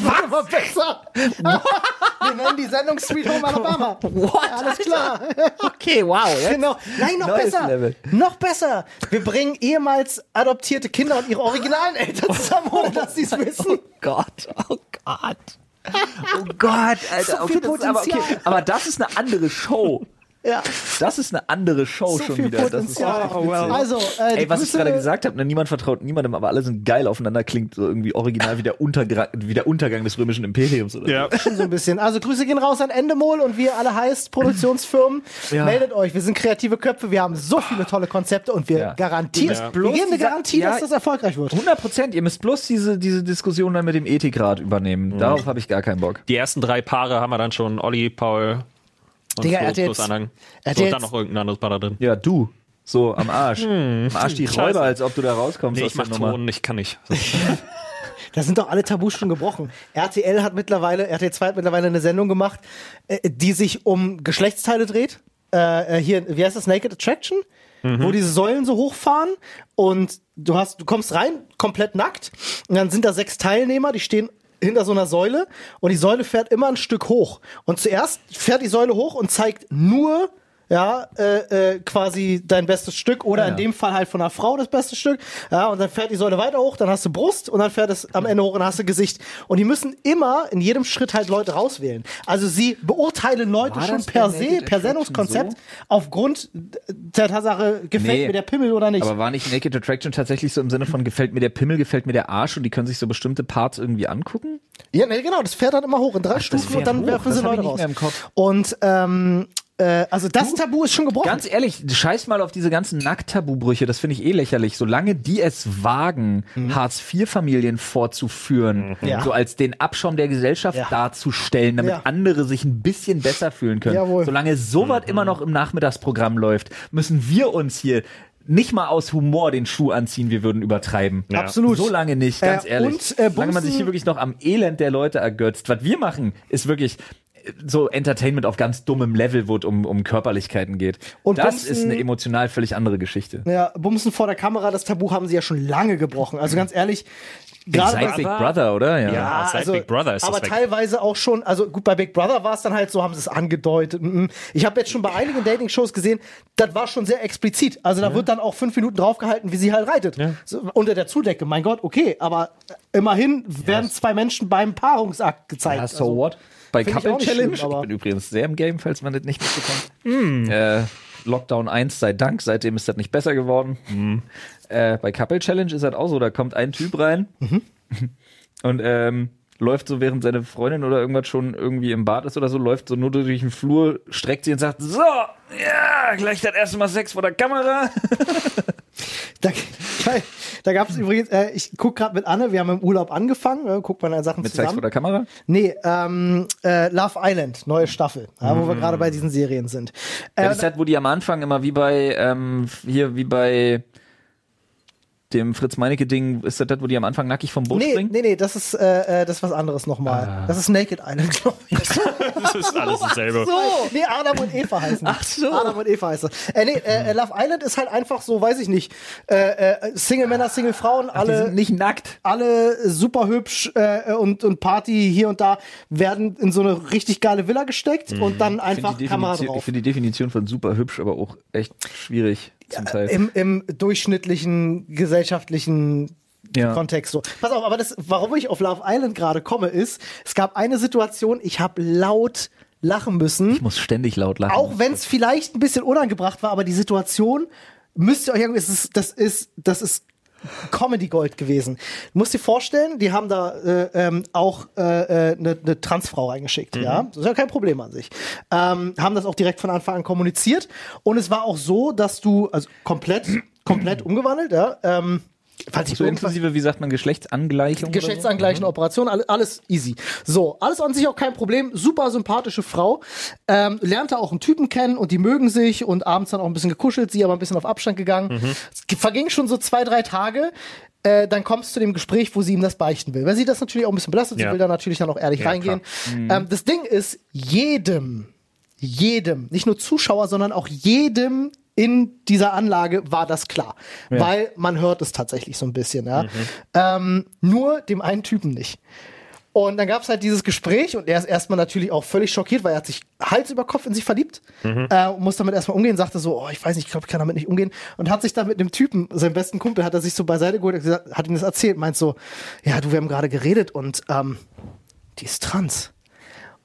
War aber besser. Wir nennen die Sendung Sweet Home Alabama. What? Alles klar. Okay, wow. Jetzt. Genau. Nein, noch besser. Level. Noch besser. Wir bringen ehemals adoptierte Kinder und ihre originalen Eltern zusammen, ohne dass sie es wissen. Oh Gott, oh Gott. Oh Gott, Alter. So okay, viel das ist aber, okay. Aber das ist eine andere Show. Ja. Das ist eine andere Show So schon wieder. Das ist echt witzig. Also, äh, Ey, was ich gerade gesagt habe, ne, niemand vertraut niemandem, aber alle sind geil aufeinander, klingt so irgendwie original wie der, Untergra wie der Untergang des römischen Imperiums oder Ja. Schon so ein bisschen. Also Grüße gehen raus an Endemol und wie ihr alle heißt, Produktionsfirmen. Ja. Meldet euch. Wir sind kreative Köpfe. Wir haben so viele tolle Konzepte und wir Ja. garantieren, Ja. wir geben eine Garantie, ja. dass das erfolgreich wird. 100 Prozent. Ihr müsst bloß diese, diese Diskussion dann mit dem Ethikrat übernehmen. Darauf habe ich gar keinen Bock. Die ersten drei Paare haben wir dann schon. Olli, Paul und Digga, er Flo hat plus jetzt- Anhang. er hat So, und jetzt- dann noch irgendein anderes Paar da drin. Ja, du. So, am Arsch. am Arsch die scheiße. Räuber, als ob du da rauskommst Nee, ich mach. Ton, ich kann nicht. Da sind doch alle Tabus schon gebrochen. RTL hat mittlerweile, RTL 2 hat mittlerweile eine Sendung gemacht, äh, die sich um Geschlechtsteile dreht. Äh, äh, hier, wie heißt das? Naked Attraction? Wo diese Säulen so hochfahren und du hast, du kommst rein, komplett nackt, und dann sind da sechs Teilnehmer, die stehen hinter so einer Säule und die Säule fährt immer ein Stück hoch. Und zuerst fährt die Säule hoch und zeigt nur ja, äh, äh, quasi dein bestes Stück oder Ja. in dem Fall halt von einer Frau das beste Stück. Ja, und dann fährt die Säule weiter hoch, dann hast du Brust und dann fährt es am Ende hoch und dann hast du Gesicht. Und die müssen immer in jedem Schritt halt Leute rauswählen. Also sie beurteilen Leute War schon per se, per Sendungskonzept, so? aufgrund der Tatsache, gefällt Nee. mir der Pimmel oder nicht. Aber war nicht Naked Attraction tatsächlich so im Sinne von gefällt mir der Pimmel, gefällt mir der Arsch und die können sich so bestimmte Parts irgendwie angucken? Ja, nee, genau, das fährt dann immer hoch in drei Stufen fährt und dann hoch, werfen sie Leute raus. Und ähm, äh, also das Tabu ist schon gebrochen. Ganz ehrlich, scheiß mal auf diese ganzen Nackttabubrüche, das finde ich eh lächerlich. Solange die es wagen, Hartz-IV-Familien vorzuführen, Ja. so als den Abschaum der Gesellschaft Ja. darzustellen, damit Ja. andere sich ein bisschen besser fühlen können. Jawohl. Solange sowas immer noch im Nachmittagsprogramm läuft, müssen wir uns hier nicht mal aus Humor den Schuh anziehen, wir würden übertreiben. Ja. Absolut. So lange nicht, ganz Äh, ehrlich. und, äh, Solange man sich hier wirklich noch am Elend der Leute ergötzt. Was wir machen, ist wirklich so Entertainment auf ganz dummem Level, wo es um, um Körperlichkeiten geht. Und das Bumsen- ist eine emotional völlig andere Geschichte. Ja, Bumsen vor der Kamera, das Tabu haben sie ja schon lange gebrochen. Also ganz ehrlich, gerade Seit bei Big Brother, oder? Ja. Ja. seit Big Brother ist das aber weg. teilweise auch schon, also gut, bei Big Brother war es dann halt so, haben sie es angedeutet. Mhm. Ich habe jetzt schon bei einigen Dating-Shows gesehen, das war schon sehr explizit. Also da wird dann auch fünf Minuten draufgehalten, wie sie halt reitet. So, unter der Zudecke, mein Gott, okay, aber immerhin werden zwei Menschen beim Paarungsakt gezeigt. Ja, so also, what? Bei Find ich Couple nicht Challenge, schlimm, aber- ich bin übrigens sehr im Game, falls man das nicht mitbekommt. Hm. Äh, Lockdown 1 sei Dank, seitdem ist das nicht besser geworden. Hm. Äh, bei Couple Challenge ist das auch so, da kommt ein Typ rein Mhm. und ähm, läuft so, während seine Freundin oder irgendwas schon irgendwie im Bad ist oder so, läuft so nur durch den Flur, streckt sie und sagt, so, ja, gleich das erste Mal Sex vor der Kamera. Da, da gab es übrigens, äh, ich guck gerade mit Anne, wir haben im Urlaub angefangen, äh, guckt man an Sachen Mit Sex vor zusammen. der Kamera? Nee, ähm, äh, Love Island, neue Staffel, ja, Mm. wo wir gerade bei diesen Serien sind. Äh, Ja, das ist halt, wo die am Anfang immer wie bei, ähm, hier, wie bei dem Fritz Meinecke-Ding, ist das das, wo die am Anfang nackig vom Boot nee, springen? nee, nee, das ist, äh, äh, das ist was anderes nochmal. Ah. Das ist Naked Island, glaube ich. Das ist alles dasselbe. So, nee, Adam und Eva heißen. Ach so. Adam und Eva heißt das. Äh, nee, äh, äh, Love Island ist halt einfach so, weiß ich nicht, äh, äh, Single Männer, Single Frauen, Die alle nicht nackt. alle super hübsch äh, und, und Party hier und da werden in so eine richtig geile Villa gesteckt und dann einfach finde die, Kamera Definition- ich drauf. find die Definition von super hübsch, aber auch echt schwierig zum Teil. Im, Im durchschnittlichen gesellschaftlichen Ja. Kontext so. Pass auf, aber das, warum ich auf Love Island gerade komme, ist, es gab eine Situation, ich habe laut lachen müssen. ich muss ständig laut lachen. Auch wenn es vielleicht ein bisschen unangebracht war, aber die Situation müsst ihr euch irgendwie, es ist, das ist, das ist Comedy Gold gewesen. Du musst dir vorstellen, die haben da äh, ähm, auch eine äh, äh, ne- ne Transfrau reingeschickt, ja. Das ist ja kein Problem an sich. Ähm, haben das auch direkt von Anfang an kommuniziert. Und es war auch so, dass du, also komplett, komplett umgewandelt, ja. Ähm, falls ich so inklusive, wie sagt man, Geschlechtsangleichung? oder so? Geschlechtsangleichende Operation, alles, easy. So, alles an sich auch kein Problem. Super sympathische Frau. Ähm, lernte auch einen Typen kennen und die mögen sich und abends dann auch ein bisschen gekuschelt, sie aber ein bisschen auf Abstand gegangen. Es verging schon so zwei, drei Tage. Äh, dann kommst du zu dem Gespräch, wo sie ihm das beichten will. Weil sie das natürlich auch ein bisschen belastet, sie Ja. will da natürlich dann auch ehrlich Ja, reingehen. Ähm, das Ding ist, jedem, jedem, nicht nur Zuschauer, sondern auch jedem in dieser Anlage war das klar. Weil man hört es tatsächlich so ein bisschen, ja. Ähm, nur dem einen Typen nicht. Und dann gab es halt dieses Gespräch und er ist erstmal natürlich auch völlig schockiert, weil er hat sich Hals über Kopf in sich verliebt äh, und muss damit erstmal umgehen, sagte so, oh, ich weiß nicht, ich glaube, ich kann damit nicht umgehen und hat sich dann mit einem Typen, seinem besten Kumpel, hat er sich so beiseite geholt, gesagt, hat ihm das erzählt, meint so, ja, du, wir haben gerade geredet und ähm, die ist trans.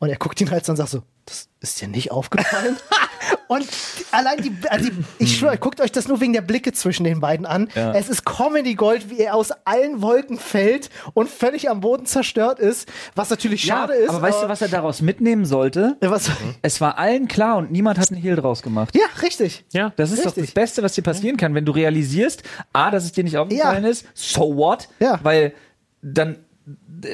Und er guckt ihn halt so und sagt so, das ist dir nicht aufgefallen? und allein die, also die ich schwöre, guckt euch das nur wegen der Blicke zwischen den beiden an. Ja. Es ist Comedy Gold, wie er aus allen Wolken fällt und völlig am Boden zerstört ist, was natürlich schade ist. aber weißt du, was er daraus mitnehmen sollte? Ja, was, Es war allen klar und niemand hat einen Hehl draus gemacht. ja, richtig. Ja. Das ist doch Richtig. das Beste, was dir passieren kann, wenn du realisierst, A, dass es dir nicht aufgefallen Ja. ist, so what? Ja. Weil dann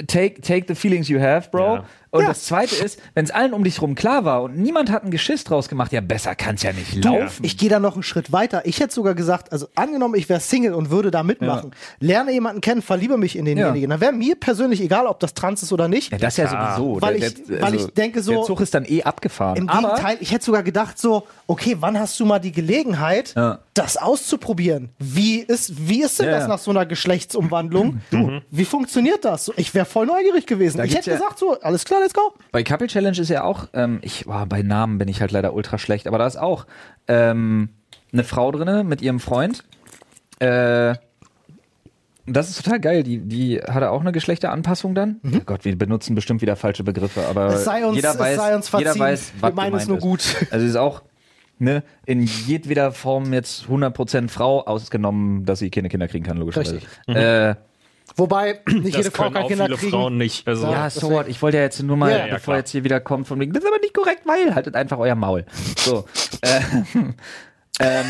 take, take the feelings you have, bro. Ja. Und Ja. das zweite ist, wenn es allen um dich rum klar war und niemand hat ein Geschiss draus gemacht, ja, besser kann's ja nicht laufen. Ich gehe da noch einen Schritt weiter. Ich hätte sogar gesagt, also angenommen, ich wäre Single und würde da mitmachen, lerne jemanden kennen, verliebe mich in denjenigen. Dann wäre mir persönlich egal, ob das trans ist oder nicht. Ja, das ja sowieso. Weil Der- ich- der- weil ich denke so- Der Zug ist dann eh abgefahren. Im Aber Gegenteil, ich hätte sogar gedacht so, okay, wann hast du mal die Gelegenheit, Ja. das auszuprobieren? Wie ist, wie ist denn Ja, das ja. nach so einer Geschlechtsumwandlung? Du, wie funktioniert das? Ich wäre voll neugierig gewesen. Ich gibt's hätte ja- gesagt so, alles klar, let's go. Bei Couple Challenge ist ja auch, ähm, ich war bei Namen bin ich halt leider ultra schlecht, aber da ist auch ähm, eine Frau drinne mit ihrem Freund. Äh, das ist total geil. Die, die hatte auch eine Geschlechteranpassung dann. Oh Gott, wir benutzen bestimmt wieder falsche Begriffe, aber Mhm. Uns- jeder weiß, jeder weiß, Wir was meinen es nur ist. gut. Also sie ist auch ne, in jedweder Form jetzt 100% Frau, ausgenommen, dass sie keine Kinder kriegen kann, logischerweise. Richtig. Äh, Wobei nicht Das jede Frau können kann auch Kinder viele kriegen. Frauen nicht. Also, Ja, so what. Ich wollte ja jetzt nur mal, Ja, ja, bevor klar. jetzt hier wieder kommt von wegen, das ist aber nicht korrekt, weil haltet einfach euer Maul. So. äh, ähm,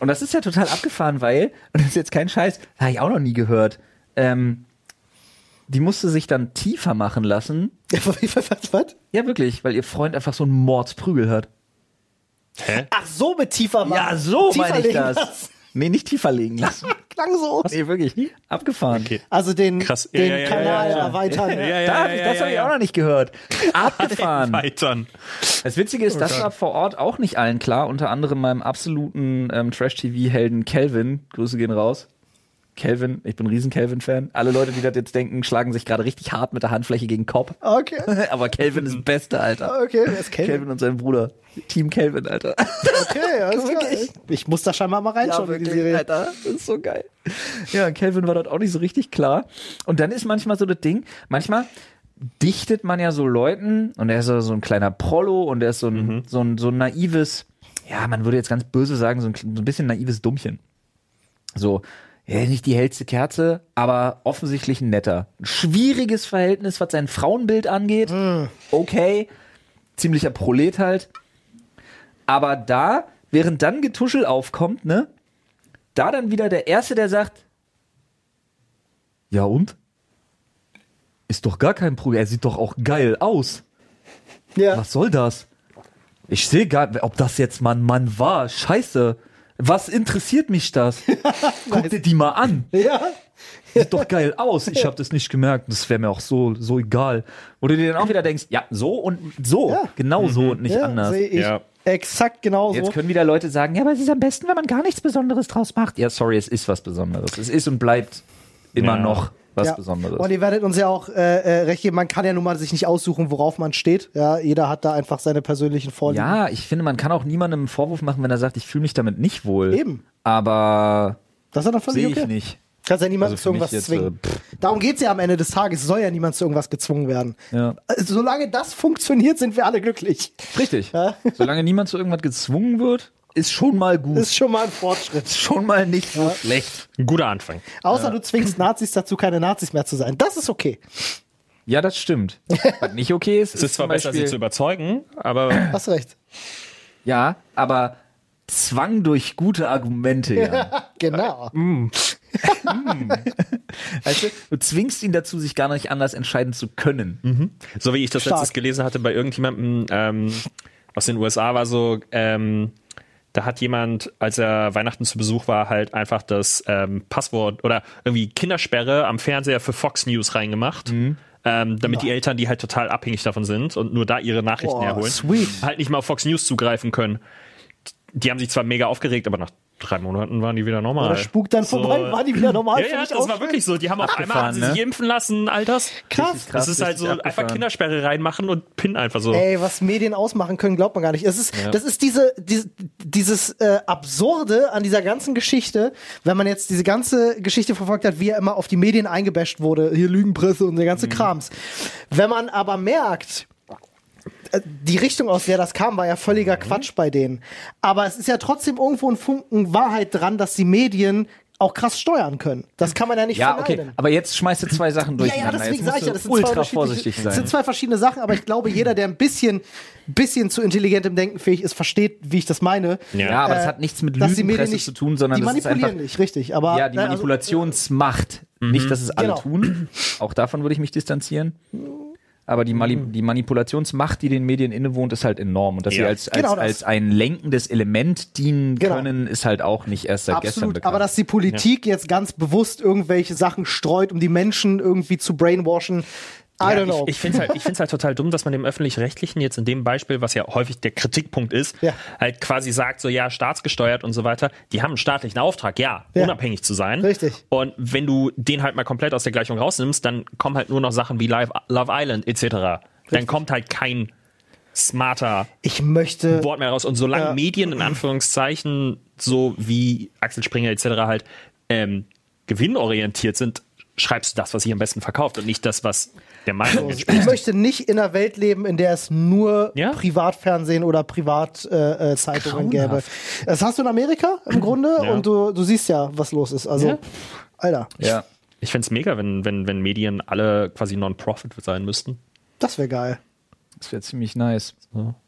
und das ist ja total abgefahren, weil, und das ist jetzt kein Scheiß, habe ich auch noch nie gehört. Ähm, die musste sich dann tiefer machen lassen. was, was, was? Ja, wirklich, weil ihr Freund einfach so einen Mordsprügel hat. Hä? Ach so, mit tiefer machen. Ja, so Tiefer meine ich legen das. Nee, nicht tiefer legen lassen. Klang so. Nee, wirklich. Abgefahren. Okay. Also den, Krass. Ja, den ja, ja, Kanal ja, ja. erweitern. Ja, ja, Da, ja, das ja, habe ich ja. auch noch nicht gehört. Abgefahren. Weitern. Das Witzige ist, das war vor Ort auch nicht allen klar. Unter anderem meinem absoluten ähm, Trash-TV-Helden Kelvin. Grüße gehen raus. Kelvin, ich bin ein riesen Kelvin-Fan. Alle Leute, die das jetzt denken, schlagen sich gerade richtig hart mit der Handfläche gegen Kopf. Okay. Aber Kelvin ist Beste, Alter. Okay, wer ist Kelvin? Kelvin und sein Bruder. Team Kelvin, Alter. Okay, alles klar. Wirklich? Ich muss da scheinbar mal reinschauen in die Serie. Alter. Das ist so geil. Ja, Kelvin war dort auch nicht so richtig klar. Und dann ist manchmal so das Ding, manchmal dichtet man ja so Leuten und er ist so, ein kleiner Prollo und er ist so ein, so ein, so ein naives, ja, man würde jetzt ganz böse sagen, so ein, so ein bisschen naives Dummchen. So, ja, nicht die hellste Kerze, aber offensichtlich ein netter. Ein schwieriges Verhältnis, was sein Frauenbild angeht. Okay. Ziemlicher Prolet halt. Aber da, während dann Getuschel aufkommt, ne, da dann wieder der Erste, der sagt, ja und? Ist doch gar kein Problem. Er sieht doch auch geil aus. Ja. Was soll das? Ich sehe gar ob das jetzt mal ein Mann war. Scheiße. Was interessiert mich das? Guck dir die mal an. Ja. Sieht doch geil aus. Ich habe das nicht gemerkt. Das wäre mir auch so, so egal. Wo du dir dann auch wieder denkst, ja, so und so. Ja. Genau so und nicht ja, anders. sehe ich Ja. exakt genauso. Jetzt können wieder Leute sagen, ja, aber es ist am besten, wenn man gar nichts Besonderes draus macht. Ja, sorry, es ist was Besonderes. Es ist und bleibt immer Ja. noch was ja. Besonderes. Und ihr werdet uns ja auch äh, äh, recht geben, man kann ja nun mal sich nicht aussuchen, worauf man steht. Ja, jeder hat da einfach seine persönlichen Vorlieben. Ja, ich finde, man kann auch niemandem einen Vorwurf machen, wenn er sagt, ich fühle mich damit nicht wohl. Eben. Aber Das ist ja dann völlig sehe ich okay. nicht. Kannst ja niemanden Also zu irgendwas jetzt, zwingen. äh, Darum geht's ja am Ende des Tages. Es soll ja niemand zu irgendwas gezwungen werden. Ja. Also, solange das funktioniert, sind wir alle glücklich. Richtig. Ja. Solange niemand zu irgendwas gezwungen wird, ist schon mal gut. Ist schon mal ein Fortschritt. schon mal nicht so schlecht. Ein guter Anfang. Außer du zwingst Nazis dazu, keine Nazis mehr zu sein. Das ist okay. Ja, das stimmt. Was nicht okay ist, Es ist zwar zum besser, sie zu überzeugen, aber Hast recht. Ja, aber Zwang durch gute Argumente, ja. Genau. weißt du, du zwingst ihn dazu, sich gar nicht anders entscheiden zu können. so wie ich das Stark. letztes gelesen hatte bei irgendjemandem ähm, aus den USA war so, ähm, da hat jemand, als er Weihnachten zu Besuch war, halt einfach das ähm, Passwort oder irgendwie Kindersperre am Fernseher für Fox News reingemacht. Mhm. Ähm, damit die Eltern, die halt total abhängig davon sind und nur da ihre Nachrichten Boah, erholen, sweet. halt nicht mal auf Fox News zugreifen können. Die haben sich zwar mega aufgeregt, aber nach drei Monaten waren die wieder normal. Oder spukt dann So. vorbei, waren die wieder normal. Ja, ja, das war schön. wirklich so. Die haben auf einmal haben sie ne? sich impfen lassen, Alters. krass. Krass. Das ist halt so richtig einfach abgefahren. Kindersperre reinmachen und Pin einfach so. Ey, was Medien ausmachen können, glaubt man gar nicht. Es ist, Das ist diese, diese dieses äh, Absurde an dieser ganzen Geschichte, wenn man jetzt diese ganze Geschichte verfolgt hat, wie er immer auf die Medien eingebasht wurde, hier Lügenpresse und der ganze Krams. Wenn man aber merkt, die Richtung, aus der das kam, war ja völliger Quatsch bei denen. Aber es ist ja trotzdem irgendwo ein Funken Wahrheit dran, dass die Medien auch krass steuern können. Das kann man ja nicht Ja, okay, verneinen. aber jetzt schmeißt du zwei Sachen Ja, durcheinander. ja, deswegen sage ich ja, das sind zwei ultra unterschiedliche- vorsichtig Das sein. sind zwei verschiedene Sachen, aber ich glaube, jeder, der ein bisschen, bisschen zu intelligentem Denken fähig ist, versteht, wie ich das meine. ja, aber das Äh, hat nichts mit Lügenpresse nicht- zu tun, sondern die das ist manipulieren einfach nicht, richtig. Aber ja, die ne, also, Manipulationsmacht. Nicht, dass es alle Genau. tun. Auch davon würde ich mich distanzieren. Aber die, Mali Mhm. die Manipulationsmacht, die den Medien innewohnt, ist halt enorm. Und dass sie Ja. als, als, Genau das. als ein lenkendes Element dienen Genau. können, ist halt auch nicht erst seit gestern Absolut, bekannt. aber dass die Politik jetzt ganz bewusst irgendwelche Sachen streut, um die Menschen irgendwie zu brainwashen, I don't know. Ich, ich finde es halt, ich find's halt total dumm, dass man dem Öffentlich-Rechtlichen jetzt in dem Beispiel, was ja häufig der Kritikpunkt ist, Ja. halt quasi sagt, so ja, staatsgesteuert und so weiter, die haben einen staatlichen Auftrag, ja, Ja. unabhängig zu sein. Richtig. Und wenn du den halt mal komplett aus der Gleichung rausnimmst, dann kommen halt nur noch Sachen wie Live, Love Island etc. Dann kommt halt kein smarter ich möchte Wort mehr raus. Und solange Ja. Medien in Anführungszeichen so wie Axel Springer etc. halt ähm, gewinnorientiert sind, schreibst du das, was sich am besten verkauft und nicht das, was der entspricht. Ich möchte nicht in einer Welt leben, in der es nur Ja? Privatfernsehen oder Privatzeitungen äh, Zeitungen gäbe. Das hast du in Amerika im Grunde Ja. und du, du siehst ja, was los ist. Also, Ja. Alter, ja. Ich find's mega, wenn, wenn, wenn Medien alle quasi Non-Profit sein müssten. das wäre geil. Das wäre ziemlich nice.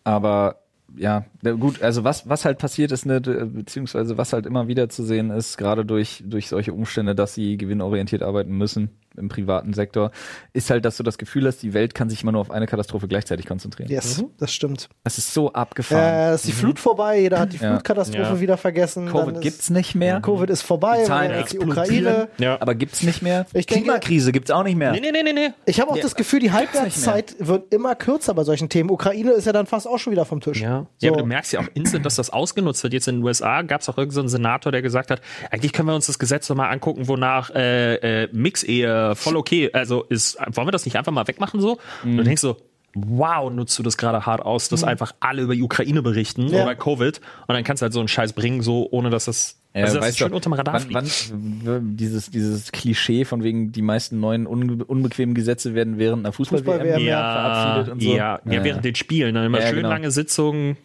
Aber ja, gut, also was, was halt passiert ist, ne, beziehungsweise was halt immer wieder zu sehen ist, gerade durch, durch solche Umstände, dass sie gewinnorientiert arbeiten müssen im privaten Sektor, ist halt, dass du das Gefühl hast, die Welt kann sich immer nur auf eine Katastrophe gleichzeitig konzentrieren. Yes, das stimmt. Das ist so abgefahren. Äh, ist die Flut vorbei, jeder hat die Ja. Flutkatastrophe Ja. wieder vergessen. dann Covid ist, gibt's nicht mehr. Covid ist vorbei, Die Zahlen jetzt die. Ukraine. Ja. Aber gibt's nicht mehr. Ich denke- Klimakrise gibt's auch nicht mehr. Nee, nee, nee, nee. Ich habe auch Ja, das Gefühl, die Halbwertszeit wird immer kürzer bei solchen Themen. Ukraine ist ja dann fast auch schon wieder vom Tisch. Ja. So. ja, aber du merkst ja auch instant, dass das ausgenutzt wird. Jetzt in den USA gab es auch irgendeinen so einen Senator, der gesagt hat, eigentlich können wir uns das Gesetz doch mal angucken, wonach äh, äh, Mix-Ehe voll okay, also ist, wollen wir das nicht einfach mal wegmachen so? Und du denkst so, wow, nutzt du das gerade hart aus, dass einfach alle über die Ukraine berichten Ja. oder Covid und dann kannst du halt so einen Scheiß bringen, so ohne dass das, Ja, also das weißt ist schön du, unterm Radar wann, fliegt. wann, dieses, dieses Klischee von wegen, die meisten neuen unbe unbequemen Gesetze werden während einer Fußball-WM Fußball-WM, ja, verabschiedet und so. ja, ja, während den Spielen, dann immer Ja, schön genau. lange Sitzungen.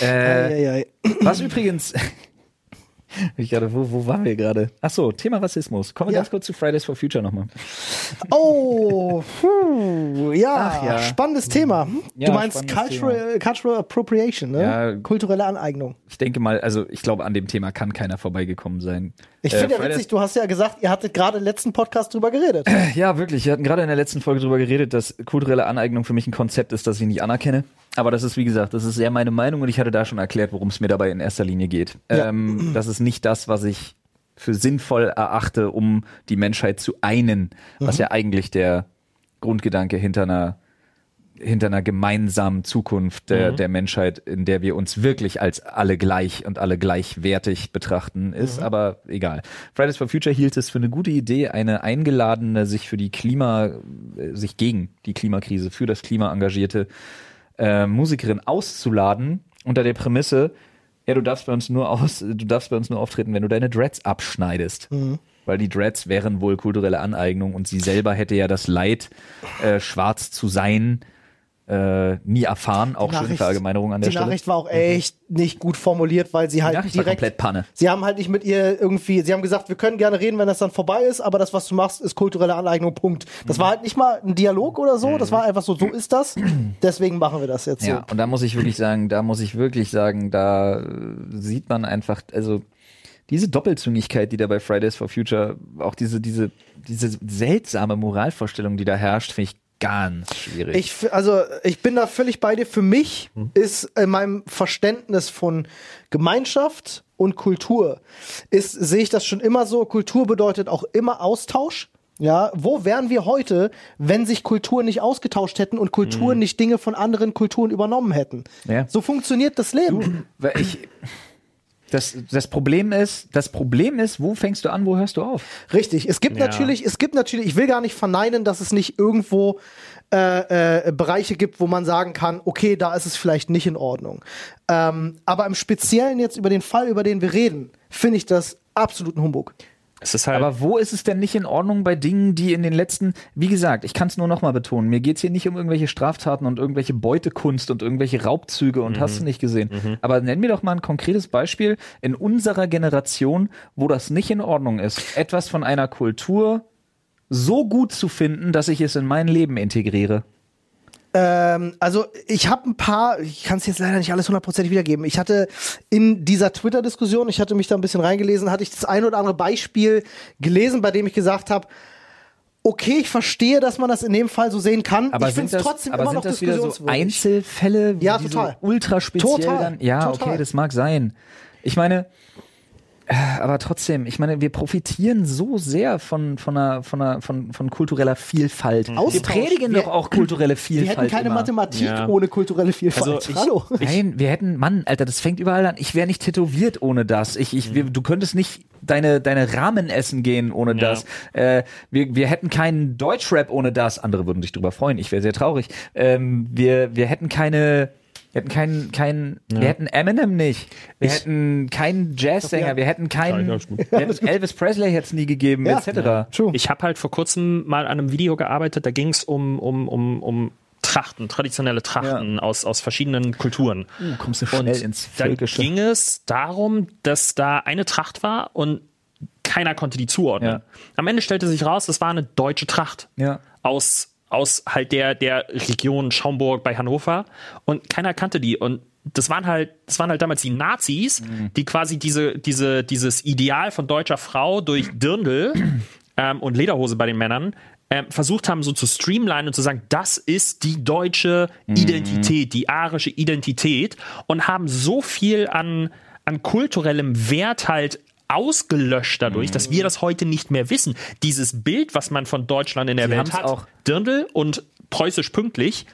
Äh, was übrigens. Ich gerade, wo, wo waren wir gerade? Ach so, Thema Rassismus. Kommen wir Ja. ganz kurz zu Fridays for Future nochmal. Oh, puh, ja, ja. spannendes Thema. Ja, du meinst Cultural, Cultural Appropriation, ne? Ja. Kulturelle Aneignung. Ich denke mal, also ich glaube, an dem Thema kann keiner vorbeigekommen sein. Ich Äh, finde ja Fridays- witzig, du hast ja gesagt, ihr hattet gerade im letzten Podcast drüber geredet. Ja, wirklich. Wir hatten gerade in der letzten Folge drüber geredet, dass kulturelle Aneignung für mich ein Konzept ist, das ich nicht anerkenne. Aber das ist, wie gesagt, das ist sehr meine Meinung und ich hatte da schon erklärt, worum es mir dabei in erster Linie geht. Ja. Ähm, das ist nicht das, was ich für sinnvoll erachte, um die Menschheit zu einen, was ja eigentlich der Grundgedanke hinter einer hinter einer gemeinsamen Zukunft der, der Menschheit, in der wir uns wirklich als alle gleich und alle gleichwertig betrachten, ist. Aber egal. Fridays for Future hielt es für eine gute Idee, eine eingeladene, sich für die Klima, äh, sich gegen die Klimakrise, für das Klima engagierte äh, Musikerin auszuladen, unter der Prämisse, ja, du darfst bei uns nur aus, du darfst bei uns nur auftreten, wenn du deine Dreads abschneidest. Weil die Dreads wären wohl kulturelle Aneignung und sie selber hätte ja das Leid, äh, schwarz zu sein, äh, nie erfahren. Auch schöne Nachricht- Verallgemeinerung an der Die Stelle. Nachricht war auch echt nicht gut formuliert, weil sie Die halt Nachricht war direkt. komplett Panne. Sie haben halt nicht mit ihr irgendwie, sie haben gesagt, wir können gerne reden, wenn das dann vorbei ist, aber das, was du machst, ist kulturelle Aneignung, Punkt. Das war halt nicht mal ein Dialog oder so, das war einfach so, so ist das, deswegen machen wir das jetzt so. Ja, und da muss ich wirklich sagen, da muss ich wirklich sagen, da äh, sieht man einfach, also diese Doppelzüngigkeit, die da bei Fridays for Future, auch diese, diese, diese seltsame Moralvorstellung, die da herrscht, finde ich ganz schwierig. Ich, also, ich bin da völlig bei dir. Für mich Hm. ist in meinem Verständnis von Gemeinschaft und Kultur ist, sehe ich das schon immer so. Kultur bedeutet auch immer Austausch. Ja, wo wären wir heute, wenn sich Kulturen nicht ausgetauscht hätten und Kulturen nicht Dinge von anderen Kulturen übernommen hätten? Hm. Ja. So funktioniert das Leben. Weil ich, Das, das Problem ist, das Problem ist, wo fängst du an, wo hörst du auf? Richtig. Es gibt Ja. natürlich, es gibt natürlich, ich will gar nicht verneinen, dass es nicht irgendwo äh, äh, Bereiche gibt, wo man sagen kann, okay, da ist es vielleicht nicht in Ordnung. Ähm, aber im Speziellen jetzt über den Fall, über den wir reden, finde ich das absoluten Humbug. Es halt. Aber wo ist es denn nicht in Ordnung bei Dingen, die in den letzten, wie gesagt, ich kann es nur nochmal betonen, mir geht's hier nicht um irgendwelche Straftaten und irgendwelche Beutekunst und irgendwelche Raubzüge und hast du nicht gesehen. Aber nenn mir doch mal ein konkretes Beispiel in unserer Generation, wo das nicht in Ordnung ist, etwas von einer Kultur so gut zu finden, dass ich es in mein Leben integriere. Ähm, also ich habe ein paar, ich kann es jetzt leider nicht alles hundertprozentig wiedergeben. Ich hatte in dieser Twitter-Diskussion, ich hatte mich da ein bisschen reingelesen, hatte ich das ein oder andere Beispiel gelesen, bei dem ich gesagt habe, okay, ich verstehe, dass man das in dem Fall so sehen kann. Aber ich finde es trotzdem aber immer sind noch das wieder so diskussionswürdig. Einzelfälle, Ja, die total. so ultra speziell Total. dann? Ja, Total. okay, das mag sein. Ich meine, aber trotzdem, ich meine, wir profitieren so sehr von von einer, von, einer, von, von kultureller Vielfalt. Wir Austausch. predigen Wir- doch auch kulturelle Wir Vielfalt. hätten keine immer. Mathematik Ja. ohne kulturelle Vielfalt. Also ich- Hallo. Nein, wir hätten, Mann, Alter, das fängt überall an. Ich wäre nicht tätowiert ohne das. Ich, ich, wir, du könntest nicht deine, deine Ramen essen gehen ohne Ja. das. Äh, wir, wir hätten keinen Deutschrap ohne das. Andere würden sich drüber freuen. Ich wäre sehr traurig. Ähm, wir, wir hätten keine, wir hätten keinen, keinen, wir hätten Eminem nicht. Wir hätten keinen Jazzsänger. Ja. Wir hätten Ja, keinen, wir hätten Elvis Presley hätte es nie gegeben, Ja. etc. Ich habe halt vor kurzem mal an einem Video gearbeitet, da ging es um, um, um, um Trachten, traditionelle Trachten aus, aus verschiedenen Kulturen. Uh, kommst du Und schnell ins da Völkische. ging es darum, dass da eine Tracht war und keiner konnte die zuordnen. Ja. Am Ende stellte sich raus, das war eine deutsche Tracht Ja. aus, aus halt der, der Region Schaumburg bei Hannover und keiner kannte die und das waren halt, das waren halt damals die Nazis, Mhm. die quasi diese, diese, dieses Ideal von deutscher Frau durch Dirndl ähm, und Lederhose bei den Männern ähm, versucht haben, so zu streamlinen und zu sagen, das ist die deutsche Mhm. Identität, die arische Identität und haben so viel an, an kulturellem Wert halt ausgelöscht dadurch, dass wir das heute nicht mehr wissen. Dieses Bild, was man von Deutschland in der Sie Welt hat, auch- Dirndl und preußisch pünktlich,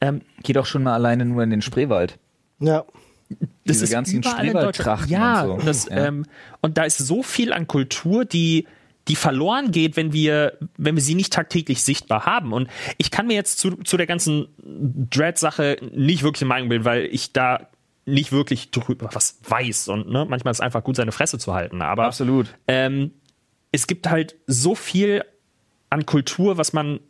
ähm, Geh doch schon mal alleine nur in den Spreewald. Ja. das Diese ist ganzen Deutschland. Ja, und so. und, das, Ja. Ähm, und da ist so viel an Kultur, die die verloren geht, wenn wir, wenn wir sie nicht tagtäglich sichtbar haben. Und ich kann mir jetzt zu, zu der ganzen Dread-Sache nicht wirklich eine Meinung bilden, weil ich da nicht wirklich drüber was weiß. Und ne, manchmal ist es einfach gut, seine Fresse zu halten. Aber Absolut. ähm, es gibt halt so viel an Kultur, was man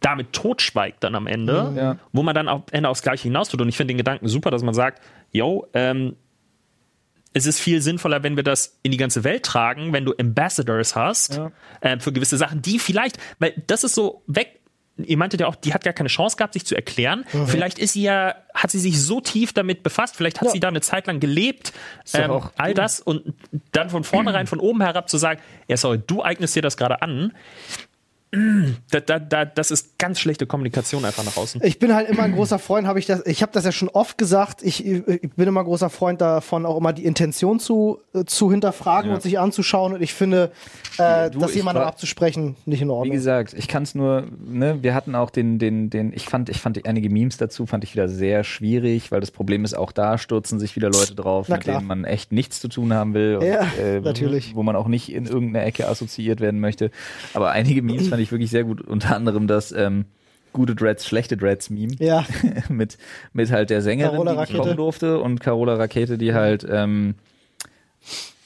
damit totschweigt dann am Ende, Ja. wo man dann am Ende aufs Gleiche hinaus tut. Und ich finde den Gedanken super, dass man sagt, yo, ähm, es ist viel sinnvoller, wenn wir das in die ganze Welt tragen, wenn du Ambassadors hast Ja. äh, für gewisse Sachen, die vielleicht, weil das ist so weg. Ihr meintet ja auch, die hat gar keine Chance gehabt, sich zu erklären. Vielleicht ist sie ja, hat sie sich so tief damit befasst, vielleicht hat Ja. sie da eine Zeit lang gelebt, ähm, auch- all das und dann von vornherein, von oben herab zu sagen, ja, sorry, du eignest dir das gerade an. Da, da, da, das ist ganz schlechte Kommunikation einfach nach außen. Ich bin halt immer ein großer Freund, habe ich das, ich habe das ja schon oft gesagt, ich, ich bin immer ein großer Freund davon, auch immer die Intention zu, äh, zu hinterfragen Ja. und sich anzuschauen. Und ich finde, äh, Du, das jemandem abzusprechen, nicht in Wie Ordnung. gesagt, ich kann es nur, ne, wir hatten auch den, den, den, ich fand, ich fand einige Memes dazu, fand ich wieder sehr schwierig, weil das Problem ist, auch da stürzen sich wieder Leute drauf, Na mit klar. denen man echt nichts zu tun haben will. Ja, äh, natürlich. Wo man auch nicht in irgendeine Ecke assoziiert werden möchte. Aber einige Memes fand ich wirklich sehr gut, unter anderem das, ähm, gute Dreads, schlechte Dreads Meme. Ja. mit, mit halt der Sängerin, Carola die Rakete. kommen durfte und Carola Rakete, die halt, ähm,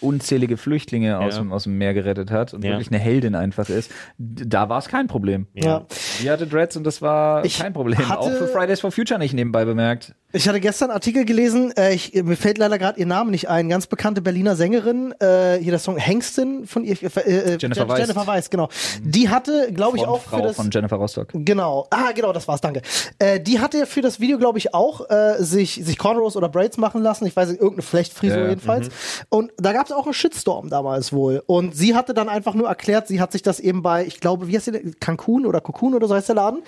unzählige Flüchtlinge aus, Ja. dem, aus dem Meer gerettet hat und Ja. wirklich eine Heldin einfach ist, da war es kein Problem. Ja. Die hatte Dreads und das war Ich kein Problem. Auch für Fridays for Future nicht nebenbei bemerkt. Ich hatte gestern einen Artikel gelesen, äh, ich, mir fällt leider gerade ihr Name nicht ein, ganz bekannte Berliner Sängerin, äh, hier der Song Hengstin von ihr, äh, äh, Jennifer Jen- Weiss. Jennifer Weiss, genau. Die hatte, glaube ich, auch für Frau das von Jennifer Rostock. Genau. Ah, genau, das war's, danke. Äh, die hatte für das Video, glaube ich, auch äh, sich, sich Cornrows oder Braids machen lassen. Ich weiß nicht, irgendeine Flechtfrisur Ja, jedenfalls. Und da gab es auch einen Shitstorm damals wohl. Und sie hatte dann einfach nur erklärt, sie hat sich das eben bei, ich glaube, wie heißt der? Cancun oder Cocoon oder so heißt der Laden,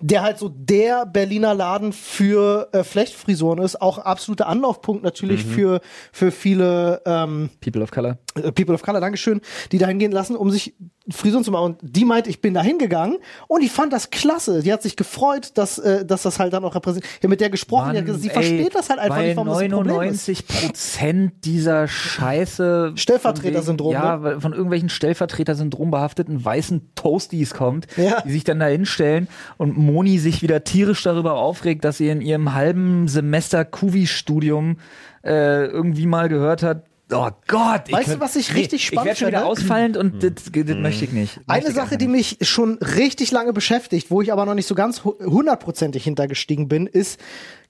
der halt so der Berliner Laden für äh, Flechtfrisuren ist. Auch absoluter Anlaufpunkt natürlich für, für viele ähm, People of Color. äh, People of Color, Dankeschön, die dahin gehen lassen, um sich Frisuren zu machen. Und die meint, ich bin da hingegangen und die fand das klasse. Die hat sich gefreut, dass, äh, dass das halt dann auch repräsentiert. Ich habe mit der gesprochen, Mann, die hat gesagt, sie ey, versteht das halt einfach weil nicht, warum das ein Problem ist. 99 Prozent dieser Scheiße Stellvertreter-Syndrom, Ja, ne? von irgendwelchen Stellvertreter-Syndrom behafteten weißen Toasties kommt, Ja. die sich dann da hinstellen und Moni sich wieder tierisch darüber aufregt, dass sie in ihrem halben Semester Kuvi-Studium äh, irgendwie mal gehört hat. Oh Gott! ich Weißt du, was ich richtig Ich spannend werde schon wieder finde? ausfallend und das, das möchte ich nicht. Eine Möchte ich Sache, die mich schon richtig lange beschäftigt, wo ich aber noch nicht so ganz hu- hundertprozentig hintergestiegen bin, ist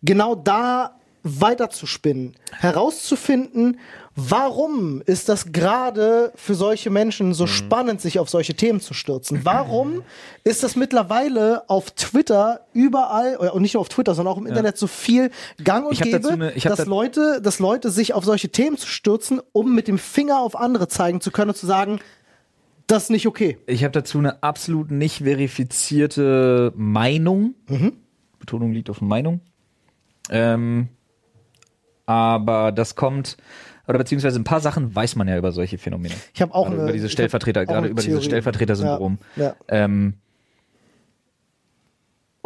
genau da weiter zu spinnen, herauszufinden, warum ist das gerade für solche Menschen Mhm. so spannend, sich auf solche Themen zu stürzen? Warum ist das mittlerweile auf Twitter überall, und nicht nur auf Twitter, sondern auch im Internet so viel gang und Ich gäbe, eine- dass da- Leute, dass Leute sich auf solche Themen zu stürzen, um mit dem Finger auf andere zeigen zu können und zu sagen, das ist nicht okay. Ich habe dazu eine absolut nicht verifizierte Meinung. Betonung liegt auf Meinung. Ähm, aber das kommt, oder beziehungsweise ein paar Sachen weiß man ja über solche Phänomene. Ich habe auch Gerade eine, über diese Stellvertreter, gerade über dieses. Stellvertreter-Syndrom. Ja, ja. Ähm,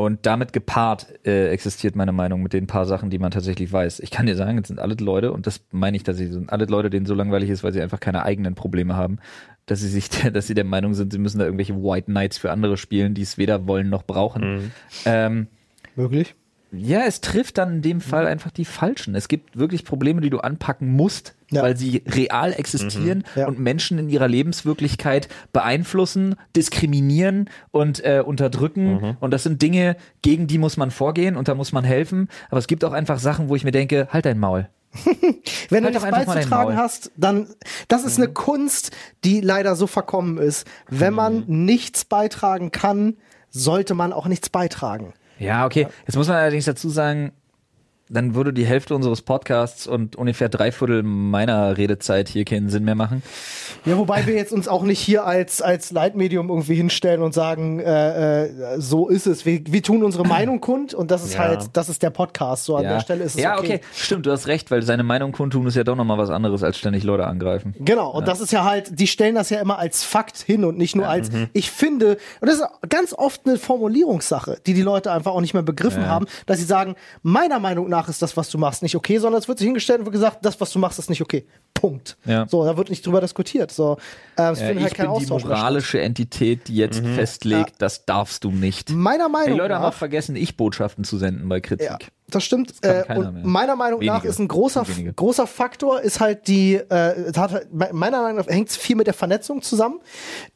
und damit gepaart äh, existiert meine Meinung mit den paar Sachen, die man tatsächlich weiß. Ich kann dir sagen, es sind alle Leute, und das meine ich, dass sie sind alle Leute, denen so langweilig ist, weil sie einfach keine eigenen Probleme haben, dass sie sich, dass sie der Meinung sind, sie müssen da irgendwelche White Knights für andere spielen, die es weder wollen noch brauchen. Ähm, Möglich. Ja, es trifft dann in dem Fall einfach die Falschen. Es gibt wirklich Probleme, die du anpacken musst, Ja. weil sie real existieren Ja. und Menschen in ihrer Lebenswirklichkeit beeinflussen, diskriminieren und äh, unterdrücken. Und das sind Dinge, gegen die muss man vorgehen und da muss man helfen. Aber es gibt auch einfach Sachen, wo ich mir denke, halt dein Maul. Wenn Halt du nichts beizutragen hast, dann, das ist eine Kunst, die leider so verkommen ist. Wenn man nichts beitragen kann, sollte man auch nichts beitragen. Ja, okay. Jetzt muss man allerdings dazu sagen, dann würde die Hälfte unseres Podcasts und ungefähr drei Viertel meiner Redezeit hier keinen Sinn mehr machen. Ja, wobei wir jetzt uns auch nicht hier als, als Leitmedium irgendwie hinstellen und sagen, äh, äh, so ist es. Wir, wir tun unsere Meinung kund und das ist Ja. halt, das ist der Podcast. So an der Stelle ist es ja, okay. okay. Stimmt, du hast recht, weil seine Meinung kundtun ist ja doch nochmal was anderes, als ständig Leute angreifen. Genau, und das ist ja halt, die stellen das ja immer als Fakt hin und nicht nur als, mhm. ich finde, und das ist ganz oft eine Formulierungssache, die die Leute einfach auch nicht mehr begriffen haben, dass sie sagen, meiner Meinung nach ist das, was du machst, nicht okay, sondern es wird sich hingestellt und wird gesagt, das, was du machst, ist nicht okay. Punkt. Ja. So, da wird nicht drüber diskutiert. So, äh, es Ja, findet ich halt kein bin die Austausch statt. moralische Entität, die jetzt festlegt, das darfst du nicht. Meiner Die Meinung Leute haben auch nach. vergessen, ich Botschaften zu senden bei Kritik. Ja, das stimmt. kann äh, und mehr. meiner Meinung nach Wenige. ist ein großer, großer Faktor, ist halt die, äh, hat, halt- me- meiner Meinung nach hängt es viel mit der Vernetzung zusammen.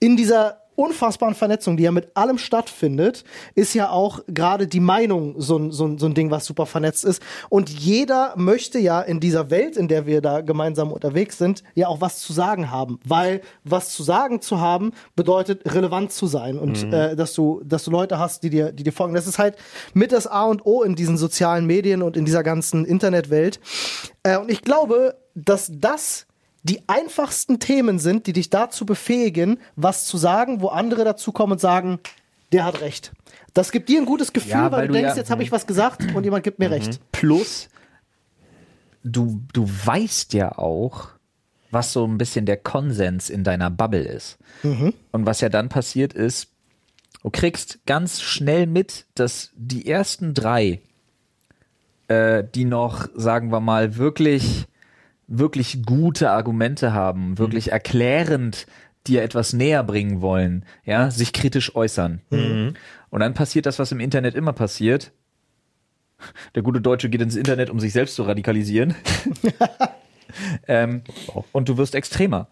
In dieser unfassbaren Vernetzung, die ja mit allem stattfindet, ist ja auch gerade die Meinung so ein, so, ein, so ein Ding, was super vernetzt ist. Und jeder möchte ja in dieser Welt, in der wir da gemeinsam unterwegs sind, ja auch was zu sagen haben. Weil was zu sagen zu haben, bedeutet relevant zu sein und äh, dass du, dass du Leute hast, die dir, die dir folgen. Das ist halt mit das A und O in diesen sozialen Medien und in dieser ganzen Internetwelt. Äh, und ich glaube, dass das die einfachsten Themen sind, die dich dazu befähigen, was zu sagen, wo andere dazu kommen und sagen, der hat recht. Das gibt dir ein gutes Gefühl, Ja, weil, weil du du denkst, ja- jetzt habe ich was gesagt und jemand gibt mir recht. Plus, du, du weißt ja auch, was so ein bisschen der Konsens in deiner Bubble ist. Und was ja dann passiert ist, du kriegst ganz schnell mit, dass die ersten drei, äh, die noch, sagen wir mal, wirklich, wirklich gute Argumente haben, wirklich erklärend dir etwas näher bringen wollen, ja, sich kritisch äußern. Und dann passiert das, was im Internet immer passiert. Der gute Deutsche geht ins Internet, um sich selbst zu radikalisieren. ähm, und du wirst extremer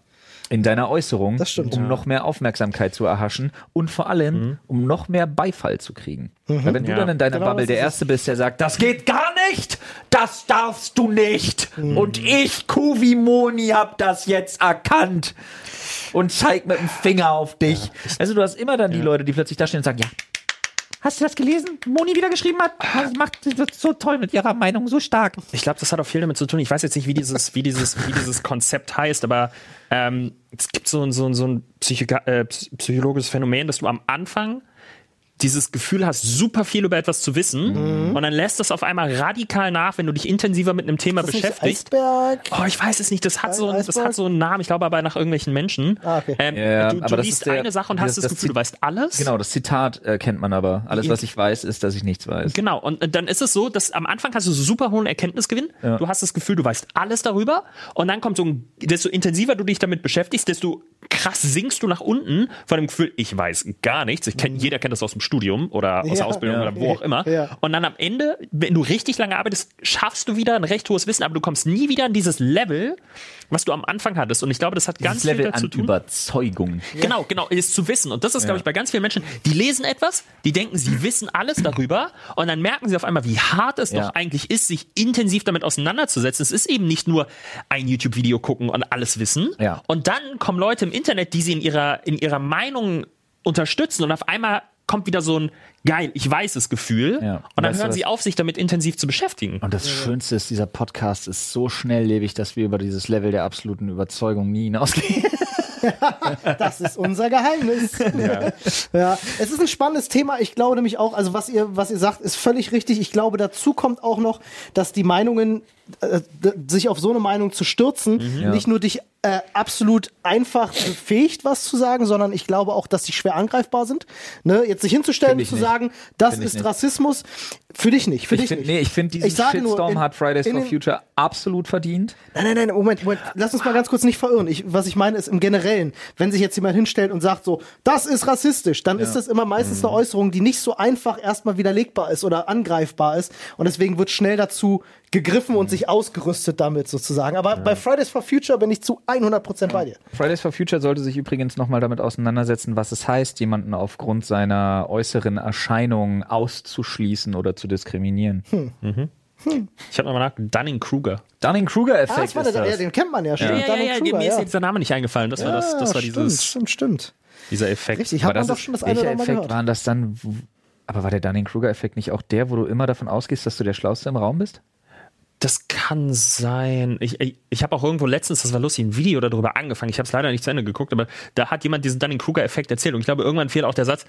in deiner Äußerung, Das stimmt. um noch mehr Aufmerksamkeit zu erhaschen und vor allem, um noch mehr Beifall zu kriegen. Weil wenn du Ja. dann in deiner Genau, Bubble der. Erste bist, der sagt, das geht gar nicht, das darfst du nicht und ich, Kuvimoni, hab das jetzt erkannt und zeig mit dem Finger auf dich. Also du hast immer dann die Leute, die plötzlich da stehen und sagen, ja, Hast du das gelesen? Moni wieder geschrieben hat? Das macht das so toll mit ihrer Meinung, so stark. Ich glaube, das hat auch viel damit zu tun. Ich weiß jetzt nicht, wie dieses, wie dieses, wie dieses Konzept heißt, aber ähm, es gibt so, ein- so, ein- so ein Psychika äh, psychologisches Phänomen, dass du am Anfang dieses Gefühl hast, super viel über etwas zu wissen Mhm. und dann lässt das auf einmal radikal nach, wenn du dich intensiver mit einem Thema Ist das nicht beschäftigst. Oh, ich weiß es nicht. Das hat so, ein- das hat so einen Namen. Ich glaube aber nach irgendwelchen Menschen. Ah, okay. ähm, Ja, du du liest ist der- eine Sache und das- hast das, das Gefühl, du weißt alles. Genau, das Zitat äh, kennt man aber. Alles, was ich weiß, ist, dass ich nichts weiß. Genau, und äh, dann ist es so, dass am Anfang hast du so super hohen Erkenntnisgewinn. Ja. Du hast das Gefühl, du weißt alles darüber. Und dann kommt so ein, desto intensiver du dich damit beschäftigst, desto krass sinkst du nach unten von dem Gefühl, ich weiß gar nichts. Ich kenn, jeder kennt das aus dem Studium oder aus Ja. der Ausbildung Ja. oder wo auch immer. Ja. Und dann am Ende, wenn du richtig lange arbeitest, schaffst du wieder ein recht hohes Wissen, aber du kommst nie wieder an dieses Level, was du am Anfang hattest. Und ich glaube, das hat ganz Dieses Level viel dazu an tun. Überzeugung. Genau, genau, ist zu wissen. Und das ist, glaube ich, bei ganz vielen Menschen, die lesen etwas, die denken, sie wissen alles darüber und dann merken sie auf einmal, wie hart es Ja. doch eigentlich ist, sich intensiv damit auseinanderzusetzen. Es ist eben nicht nur ein YouTube-Video gucken und alles wissen. Ja. Und dann kommen Leute im Internet, die sie in ihrer, in ihrer Meinung unterstützen und auf einmal kommt wieder so ein geil, ich weiß es Gefühl. Ja. Und dann Weißt hören sie auf, sich damit intensiv zu beschäftigen. Und das Schönste ist, dieser Podcast ist so schnelllebig, dass wir über dieses Level der absoluten Überzeugung nie hinausgehen. Das ist unser Geheimnis. Ja. es ist ein spannendes Thema. Ich glaube nämlich auch, also was ihr, was ihr sagt, ist völlig richtig. Ich glaube, dazu kommt auch noch, dass die Meinungen, sich auf so eine Meinung zu stürzen, nicht nur dich äh, absolut einfach befähigt, was zu sagen, sondern ich glaube auch, dass sie schwer angreifbar sind. Ne? Jetzt sich hinzustellen und zu nicht. sagen, das ist nicht. Rassismus, für dich nicht. Für Ich dich find, nicht. nee, ich finde diesen Ich Shitstorm in- hat Fridays for Future absolut verdient. Nein, nein, nein, Moment, Moment. Lass uns mal ganz kurz nicht verirren. Ich, was ich meine ist im Generellen, wenn sich jetzt jemand hinstellt und sagt so, das ist rassistisch, dann ist das immer meistens eine Äußerung, die nicht so einfach erstmal widerlegbar ist oder angreifbar ist. Und deswegen wird schnell dazu gegriffen und sich ausgerüstet damit sozusagen. Aber bei Fridays for Future bin ich zu 100% bei dir. Fridays for Future sollte sich übrigens nochmal damit auseinandersetzen, was es heißt, jemanden aufgrund seiner äußeren Erscheinung auszuschließen oder zu diskriminieren. Ich habe nochmal nach Dunning-Kruger. Ah, Dunning-Kruger-Effekt das war ist der, ja, das. den kennt man ja schon. Ja, ja, Dunning ja, Kruger, mir ist ja. jetzt der Name nicht eingefallen. Das war, das, das war stimmt, dieses, stimmt, stimmt. dieser Effekt. Richtig, hat man das doch schon das eine welcher oder andere Mal Effekt gehört. waren das dann? Aber war der Dunning-Kruger-Effekt nicht auch der, wo du immer davon ausgehst, dass du der Schlauste im Raum bist? Das kann sein. Ich, ich, ich habe auch irgendwo letztens, das war lustig, ein Video darüber angefangen. Ich habe es leider nicht zu Ende geguckt, aber da hat jemand diesen Dunning-Kruger-Effekt erzählt. Und ich glaube, irgendwann fiel auch der Satz,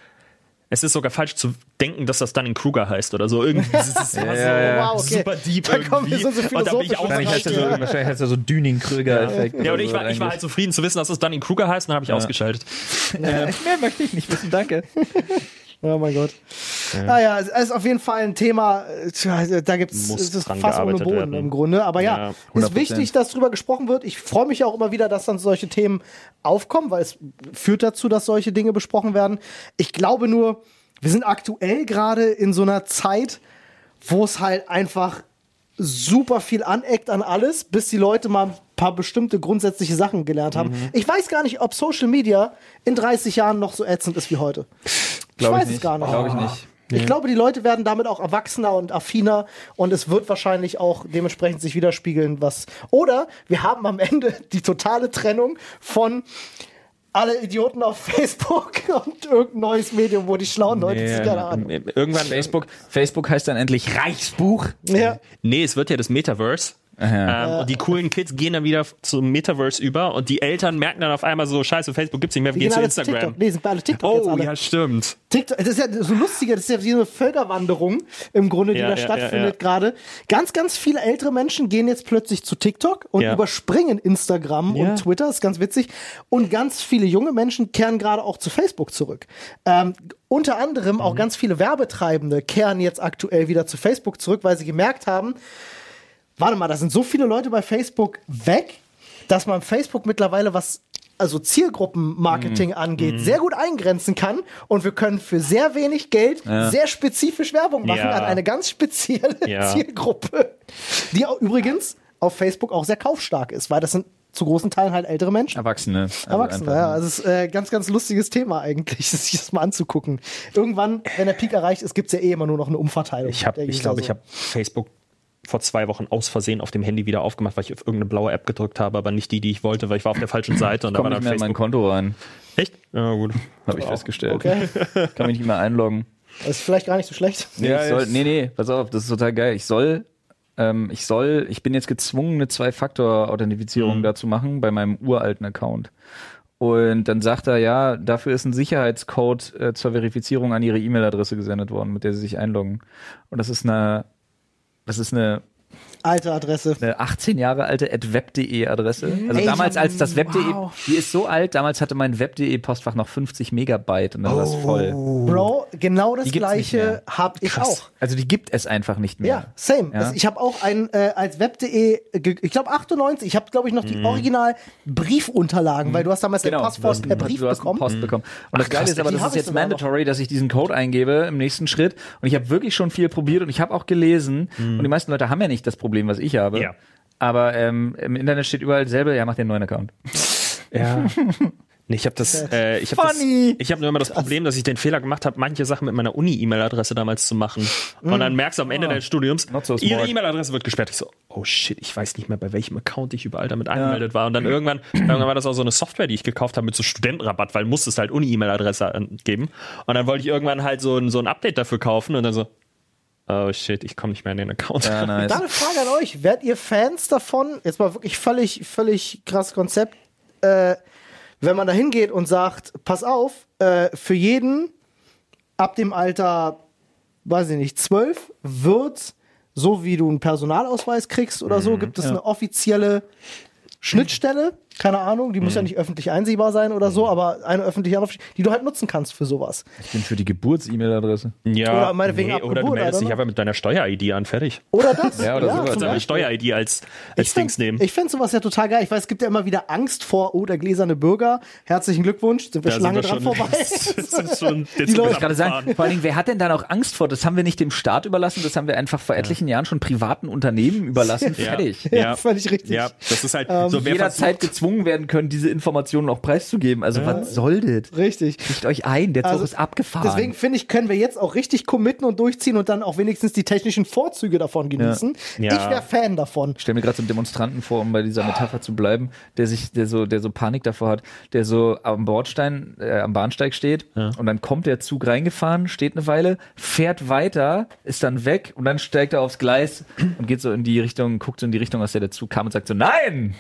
es ist sogar falsch zu denken, dass das Dunning-Kruger heißt oder so. Irgendwie das ist immer so Wow, okay. super deep Da kommen wir irgendwie. so- so Und da bin ich auch Wahrscheinlich heißt so, Ja. wahrscheinlich heißt er so Dunning-Kruger-Effekt. ja, und oder ich so war, ich war halt zufrieden zu wissen, dass es Dunning-Kruger heißt, und dann habe ich ausgeschaltet. Mehr möchte ich nicht wissen, danke. Oh mein Gott. Naja, es ist auf jeden Fall ein Thema, äh, da gibt es ist fast ohne Boden werden. im Grunde. Aber ja, Ja, ist 100%. wichtig, dass darüber gesprochen wird. Ich freue mich auch immer wieder, dass dann solche Themen aufkommen, weil es führt dazu, dass solche Dinge besprochen werden. Ich glaube nur, wir sind aktuell gerade in so einer Zeit, wo es halt einfach super viel aneckt an alles, bis die Leute mal ein paar bestimmte grundsätzliche Sachen gelernt haben. Mhm. Ich weiß gar nicht, ob Social Media in 30 Jahren noch so ätzend ist wie heute. Glaube weiß ich es gar nicht. Glaube ich nicht. Ich glaube, die Leute werden damit auch erwachsener und affiner und es wird wahrscheinlich auch dementsprechend sich widerspiegeln, was. Oder wir haben am Ende die totale Trennung von alle Idioten auf Facebook und irgendein neues Medium, wo die schlauen Leute sich gerne an. Irgendwann Facebook, Facebook heißt dann endlich Reichsbuch. Ja. Nee, es wird ja das Metaverse. Ähm, und die coolen Kids gehen dann wieder zum Metaverse über und die Eltern merken dann auf einmal so, scheiße, Facebook gibt's nicht mehr, wir gehen gehen zu Instagram. TikTok. Nee, sind bei alle TikTok jetzt Oh, alle. ja, stimmt. TikTok, das ist ja so lustiger, das ist ja wie eine Völkerwanderung im Grunde, die Ja, da ja, stattfindet ja, ja. gerade. Ganz, ganz viele ältere Menschen gehen jetzt plötzlich zu TikTok und Ja. überspringen Instagram Ja. und Twitter, ist ganz witzig. Und ganz viele junge Menschen kehren gerade auch zu Facebook zurück. Ähm, unter anderem Mhm. auch ganz viele Werbetreibende kehren jetzt aktuell wieder zu Facebook zurück, weil sie gemerkt haben, warte mal, da sind so viele Leute bei Facebook weg, dass man Facebook mittlerweile was also Zielgruppenmarketing Mhm. angeht, sehr gut eingrenzen kann und wir können für sehr wenig Geld sehr spezifisch Werbung machen Ja. an eine ganz spezielle Ja. Zielgruppe, die auch übrigens auf Facebook auch sehr kaufstark ist, weil das sind zu großen Teilen halt ältere Menschen. Erwachsene. Also Erwachsene, einfach- ja. Also es ist äh, ganz, ganz lustiges Thema eigentlich, sich das mal anzugucken. Irgendwann, wenn der Peak erreicht ist, gibt es ja eh immer nur noch eine Umverteilung. Ich der ich glaube, so. ich habe Facebook vor zwei Wochen aus Versehen auf dem Handy wieder aufgemacht, weil ich auf irgendeine blaue App gedrückt habe, aber nicht die, die ich wollte, weil ich war auf der falschen Seite und da war dann in mein Facebook. Konto rein. Echt? Ja, gut. Habe ich festgestellt. Okay, Kann mich nicht mehr einloggen. das ist vielleicht gar nicht so schlecht. Nee, Ja, ich soll, nee, nee, pass auf, das ist total geil. Ich soll, ähm, ich soll, ich bin jetzt gezwungen, eine Zwei-Faktor-Authentifizierung Mhm. da zu machen bei meinem uralten Account. Und dann sagt er, ja, dafür ist ein Sicherheitscode äh, zur Verifizierung an ihre E-Mail-Adresse gesendet worden, mit der sie sich einloggen. Und das ist eine, das ist eine Alte Adresse. eine 18 Jahre alte web.de Adresse. Also Ey, damals hab- als das web.de, wow. die ist so alt, damals hatte mein web.de Postfach noch 50 Megabyte und dann war es voll. Bro, genau das gleiche mehr. hab ich auch. Also die gibt es einfach nicht mehr. Ja, same. Ja. Also ich habe auch ein äh, als web.de, ich glaube 98, ich habe glaube ich noch die original Briefunterlagen, weil du hast damals Genau, deine Passpost per hast- Brief du hast bekommen. Post bekommen. Und das Geile krass, ist aber, das ist jetzt mandatory, dass ich diesen Code eingebe im nächsten Schritt. Und ich habe wirklich schon viel probiert und ich habe auch gelesen. Und die meisten Leute haben ja nicht das Problem, was ich habe. Ja. Aber ähm, im Internet steht überall selber, ja, mach dir einen neuen Account. Ja. Nee, ich habe das, äh, ich habe ich habe nur immer das Problem, dass ich den Fehler gemacht habe, manche Sachen mit meiner Uni-E-Mail-Adresse damals zu machen. Und dann merkst du am Ende deines Studiums, so ihre. E-Mail-Adresse wird gesperrt. Ich so, oh shit, ich weiß nicht mehr, bei welchem Account ich überall damit angemeldet war. Und dann irgendwann, irgendwann war das auch so eine Software, die ich gekauft habe mit so Studentenrabatt, weil musstest halt Uni-E-Mail-Adresse angeben. Und dann wollte ich irgendwann halt so ein, so ein Update dafür kaufen und dann so, oh shit, ich komme nicht mehr in den Account. Ja, nice. Da eine Frage an euch. Werdet ihr Fans davon? Jetzt mal wirklich völlig, völlig krasses Konzept. Äh, wenn man da hingeht und sagt, pass auf, äh, für jeden ab dem Alter, weiß ich nicht, zwölf wird, so wie du einen Personalausweis kriegst oder so, gibt es eine offizielle Schnittstelle, keine Ahnung, die muss ja nicht öffentlich einsehbar sein oder so, aber eine öffentliche, Anruf- die du halt nutzen kannst für sowas. Ich bin für die Geburts-E-Mail-Adresse. Ja, Oder meinetwegen ab oder du Geburt, meldest oder? dich einfach mit deiner Steuer-ID an, fertig. Oder das? Ja, oder sowas, ja. Deine Beispiel. Steuer-ID als, als Ich Dings nehmen. Ich fände sowas ja total geil. Ich weiß, es gibt ja immer wieder Angst vor, oh, der gläserne Bürger. Herzlichen Glückwunsch, sind wir Da schon lange sind dran wir schon- vorbei. das ist schon der Die Leute- gerade sagen, vor allen Dingen, wer hat denn da noch Angst vor? Das haben wir nicht dem Staat überlassen, das haben wir einfach vor etlichen Jahren schon privaten Unternehmen überlassen. Fertig. Ja, völlig richtig. Ja, das ist halt Ähm, so, wer Jederzeit versucht, gezwungen werden können, diese Informationen auch preiszugeben. Also was soll das? Richtig. Kriegt euch ein, der Zug Also, ist abgefahren. Deswegen finde ich, können wir jetzt auch richtig committen und durchziehen und dann auch wenigstens die technischen Vorzüge davon genießen. Ja. Ich wäre Fan davon. Ich stelle mir gerade so einen Demonstranten vor, um bei dieser Metapher zu bleiben, der sich, der so, der so Panik davor hat, der so am Bordstein, äh, am Bahnsteig steht und dann kommt der Zug reingefahren, steht eine Weile, fährt weiter, ist dann weg und dann steigt er aufs Gleis und geht so in die Richtung, guckt so in die Richtung, aus der der Zug kam und sagt so, nein!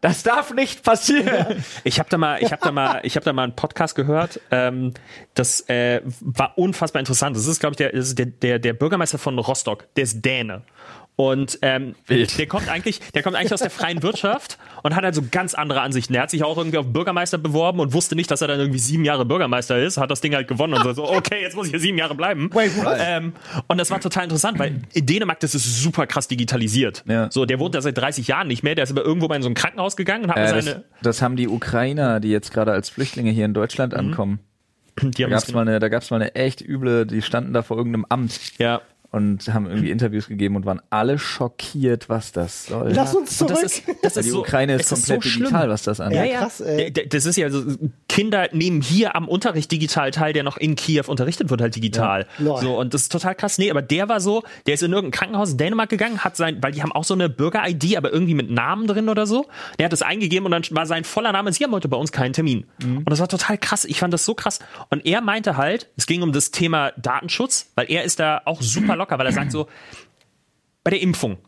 Das darf nicht passieren! ich habe da mal, ich habe da mal, ich habe da mal einen Podcast gehört. Ähm, das äh, war unfassbar interessant. Das ist, glaube ich, der, der, der, der Bürgermeister von Rostock. Der ist Däne. Und ähm, der kommt eigentlich, der kommt eigentlich aus der freien Wirtschaft und hat halt so ganz andere Ansichten. Der hat sich auch irgendwie auf Bürgermeister beworben und wusste nicht, dass er dann irgendwie sieben Jahre Bürgermeister ist, hat das Ding halt gewonnen und so, okay, jetzt muss ich hier sieben Jahre bleiben. Wait? Ähm, und das war total interessant, weil in Dänemark das ist super krass digitalisiert. Ja. So, der wohnt da seit 30 Jahren nicht mehr, der ist aber irgendwo mal in so ein Krankenhaus gegangen und hat Äh, mal das, seine. das haben die Ukrainer, die jetzt gerade als Flüchtlinge hier in Deutschland ankommen. Die Da haben gab's das mal eine, da gab's mal eine echt üble, die standen da vor irgendeinem Amt ja. Und haben irgendwie Interviews gegeben und waren alle schockiert, was das soll. Lass uns zurück. das ist, das ist die so, Ukraine ist komplett so schlimm. digital, was das angeht. Ja, Ja, krass, Das ist ja so, Kinder nehmen hier am Unterricht digital teil, der noch in Kiew unterrichtet wird, halt digital. Ja. So, und das ist total krass. Nee, aber der war so, der ist in irgendein Krankenhaus in Dänemark gegangen, hat sein, weil die haben auch so eine Bürger-ID, aber irgendwie mit Namen drin oder so. Der hat das eingegeben und dann war sein voller Name, sie haben heute bei uns keinen Termin. Mhm. Und das war total krass. Ich fand das so krass. Und er meinte halt, es ging um das Thema Datenschutz, weil er ist da auch super locker, weil er sagt so, bei der Impfung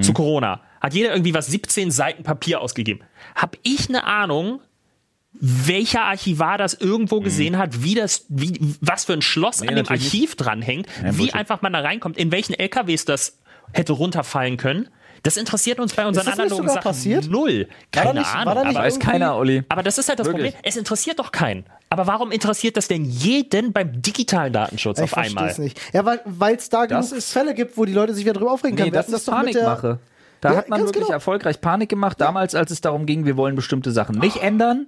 zu Corona hat jeder irgendwie was 17 Seiten Papier ausgegeben. Hab ich eine Ahnung, welcher Archivar das irgendwo gesehen hat, wie das, wie, was für ein Schloss an dem Archiv dranhängt, wie Bullshit. einfach man da reinkommt, in welchen LKWs das hätte runterfallen können. Das interessiert uns bei unseren Ist das nicht analogen Sachen passiert? null. War Keine nicht- war Ahnung. da nicht aber, Weiß keiner, Olli. aber das ist halt das Wirklich. Problem. Es interessiert doch keinen. Aber warum interessiert das denn jeden beim digitalen Datenschutz ich auf einmal? versteh's nicht. Ja, weil es da Das genug Fälle gibt, wo die Leute sich wieder drüber aufregen Nee, können. Das hatten ist Panikmache. Da Ja, hat man wirklich genau. erfolgreich Panik gemacht, damals, als es darum ging, wir wollen bestimmte Sachen nicht ändern.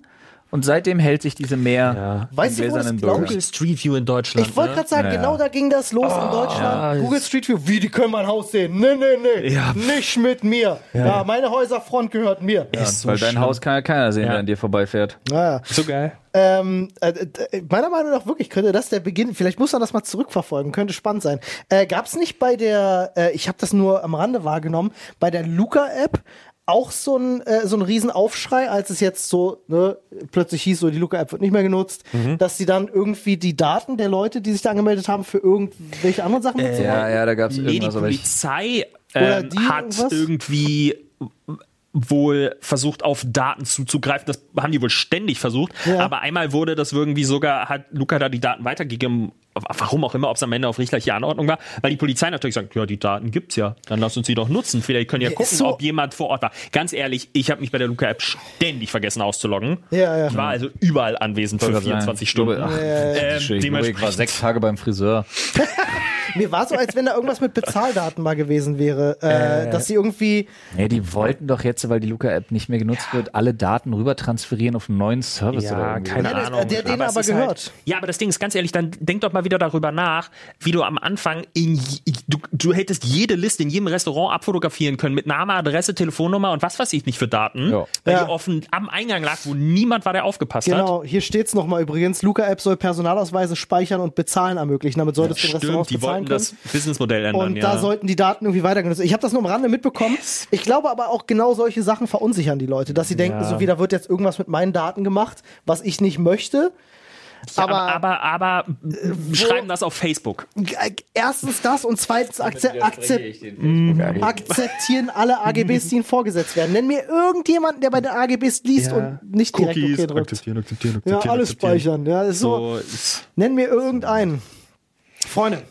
Und seitdem hält sich diese Meer Weißt du, wo das, Google Street View in Deutschland. Ich wollte ne? gerade sagen, Ja, genau ja. da ging das los in Deutschland. Google Street View, wie, die können mein Haus sehen. Nee, nee, nee, Ja. nicht mit mir. Ja, meine Häuserfront gehört mir. Ja, Ist so weil dein. Haus kann ja keiner sehen, Ja. der an dir vorbeifährt. Naja. So geil. Ähm, äh, äh, meiner Meinung nach wirklich könnte das der Beginn, vielleicht muss man das mal zurückverfolgen, könnte spannend sein. Äh, Gab es nicht bei der, äh, ich habe das nur am Rande wahrgenommen, bei der Luca-App auch so ein, äh, so ein Riesenaufschrei, als es jetzt so ne, plötzlich hieß, so die Luca-App wird nicht mehr genutzt, Mhm. dass sie dann irgendwie die Daten der Leute, die sich da angemeldet haben, für irgendwelche anderen Sachen nutzen Ja, ja, da gab es Nee, die irgendwas. ich, Polizei ähm, die hat irgendwas? irgendwie wohl versucht, auf Daten zuzugreifen. Das haben die wohl ständig versucht. Ja. Aber einmal wurde das irgendwie sogar, hat Luca da die Daten weitergegeben, warum auch immer, ob es am Ende auf richterliche Anordnung war, weil die Polizei natürlich sagt, ja, die Daten gibt's ja, dann lass uns sie doch nutzen. Vielleicht können ja Ja, gucken, so- ob jemand vor Ort war. Ganz ehrlich, ich habe mich bei der Luca-App ständig vergessen auszuloggen. Ja, ja. Ich war also überall anwesend für 24 Stunden. Ach, Ähm, ich war dementsprechend- sechs Tage beim Friseur. Mir war so, als wenn da irgendwas mit Bezahldaten mal gewesen wäre, äh, dass sie irgendwie Nee, die wollten doch jetzt, weil die Luca-App nicht mehr genutzt wird, alle Daten rüber transferieren auf einen neuen Service oder Ja, irgendwie. keine Ja, der- Ahnung. der denen es aber ist gehört. Halt, ja, aber das Ding ist ganz ehrlich, dann denk doch mal wieder darüber nach, wie du am Anfang in du, du hättest jede Liste in jedem Restaurant abfotografieren können mit Name, Adresse, Telefonnummer und was weiß ich nicht für Daten, Ja. weil Ja. die offen am Eingang lag, wo niemand war, der aufgepasst hat. Genau, hier steht's nochmal übrigens. Luca-App soll Personalausweise speichern und bezahlen ermöglichen. Damit solltest du in Restaurants Stimmt, die bezahlen wollten können. das Businessmodell ändern, Und ja. da sollten die Daten irgendwie weitergenutzt. Ich habe das nur am Rande mitbekommen. Ich glaube aber auch genau solche Sachen verunsichern die Leute, dass sie denken, so wie da wird jetzt irgendwas mit meinen Daten gemacht, was ich nicht möchte. Ja, aber, aber- aber, aber schreiben das auf Facebook. Erstens das und zweitens akze akzep Mhm. akzeptieren alle AGBs, die ihnen vorgesetzt werden. Nenn mir irgendjemanden, der bei den AGBs liest Ja. und nicht direkt okay drückt. akzeptieren, akzeptieren, Ja, alles speichern. Ja, ist so. So, ist, Nenn mir irgendeinen. Freunde.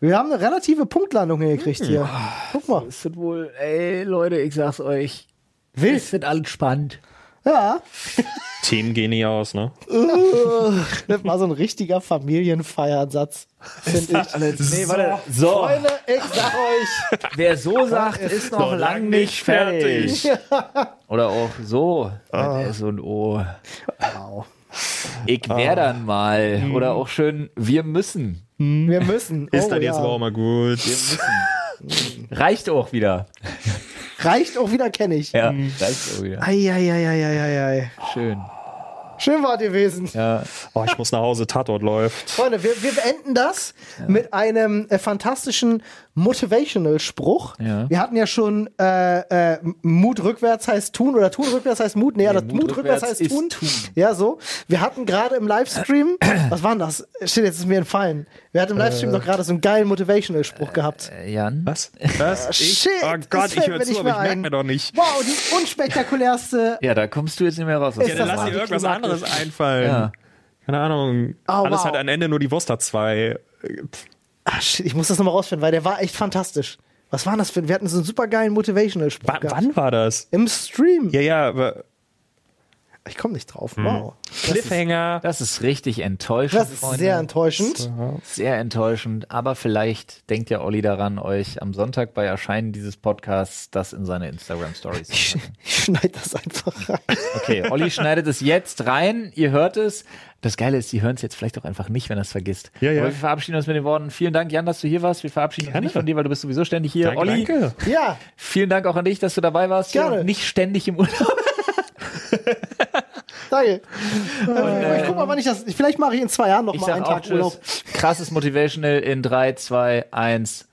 Wir haben eine relative Punktlandung hingekriegt hier. Guck mal. Es wird wohl, ey Leute, ich sag's euch, Wild. wird alles spannend. Ja. Themen gehen nie aus, ne? Das war so ein richtiger Familienfeiersatz, finde ich. Nee, warte. So, Freunde, ich sag euch. wer so sagt, ist noch lang nicht fertig. Oder auch so, Ah. S und O. Ich wär dann mal. Mhm. Oder auch schön, wir müssen. Wir müssen. Ist Oh, dann jetzt ja. aber auch mal gut. Reicht auch wieder. Reicht auch wieder, kenne ich. Ja, reicht auch wieder. Eieieiei. Schön. Schön war gewesen. Ja. Oh, ich muss nach Hause, Tatort läuft. Freunde, wir, wir beenden das mit einem äh, fantastischen Motivational-Spruch. Ja. Wir hatten ja schon äh, äh, Mut rückwärts heißt tun oder tun rückwärts heißt Mut. Nee, das Mut Mut, rückwärts, rückwärts heißt tun. tun. Ja, so. Wir hatten gerade im Livestream, was war denn das? Steht jetzt ist mir entfallen. Wir hatten im Livestream doch gerade so einen geilen Motivational-Spruch gehabt. Äh, Jan? Was? Was? Ich? Shit, oh Gott, ich höre zu, aber ich merke mir doch nicht. Wow, die unspektakulärste. Ja, da kommst du jetzt nicht mehr raus. Ja, dann das lass dir irgendwas antiklimatisch. Anderes einfallen. Ja. Keine Ahnung. Oh, Alles wow. hat ein Ende, nur die Wurst hat zwei. Shit, ich muss das nochmal rausfinden, weil der war echt fantastisch. Was war das für ein? Wir hatten so einen super geilen Motivational-Spruch. Wa gehabt. wann war das? Im Stream. Ja, ja, aber Ich komme nicht drauf. Wow. Cliffhanger. Das ist richtig enttäuschend. Das ist Freunde. sehr enttäuschend. Sehr enttäuschend, aber vielleicht denkt ja Olli daran, euch am Sonntag bei Erscheinen dieses Podcasts das in seine Instagram-Stories zu Ich, ich schneide das einfach rein. Okay, Olli schneidet es jetzt rein, ihr hört es. Das Geile ist, Sie hören es jetzt vielleicht auch einfach nicht, wenn er es vergisst. Ja, ja. Aber wir verabschieden uns mit den Worten, vielen Dank, Jan, dass du hier warst. Wir verabschieden uns Gerne. nicht von dir, weil du bist sowieso ständig hier. Danke, Olli, danke. Ja, vielen Dank auch an dich, dass du dabei warst. Gerne. Nicht ständig im Urlaub. danke. Äh, ich guck mal, wann ich das. Vielleicht mache ich in zwei Jahren noch Ich mal einen Tag Urlaub. Krasses Motivational in 3, 2, 1.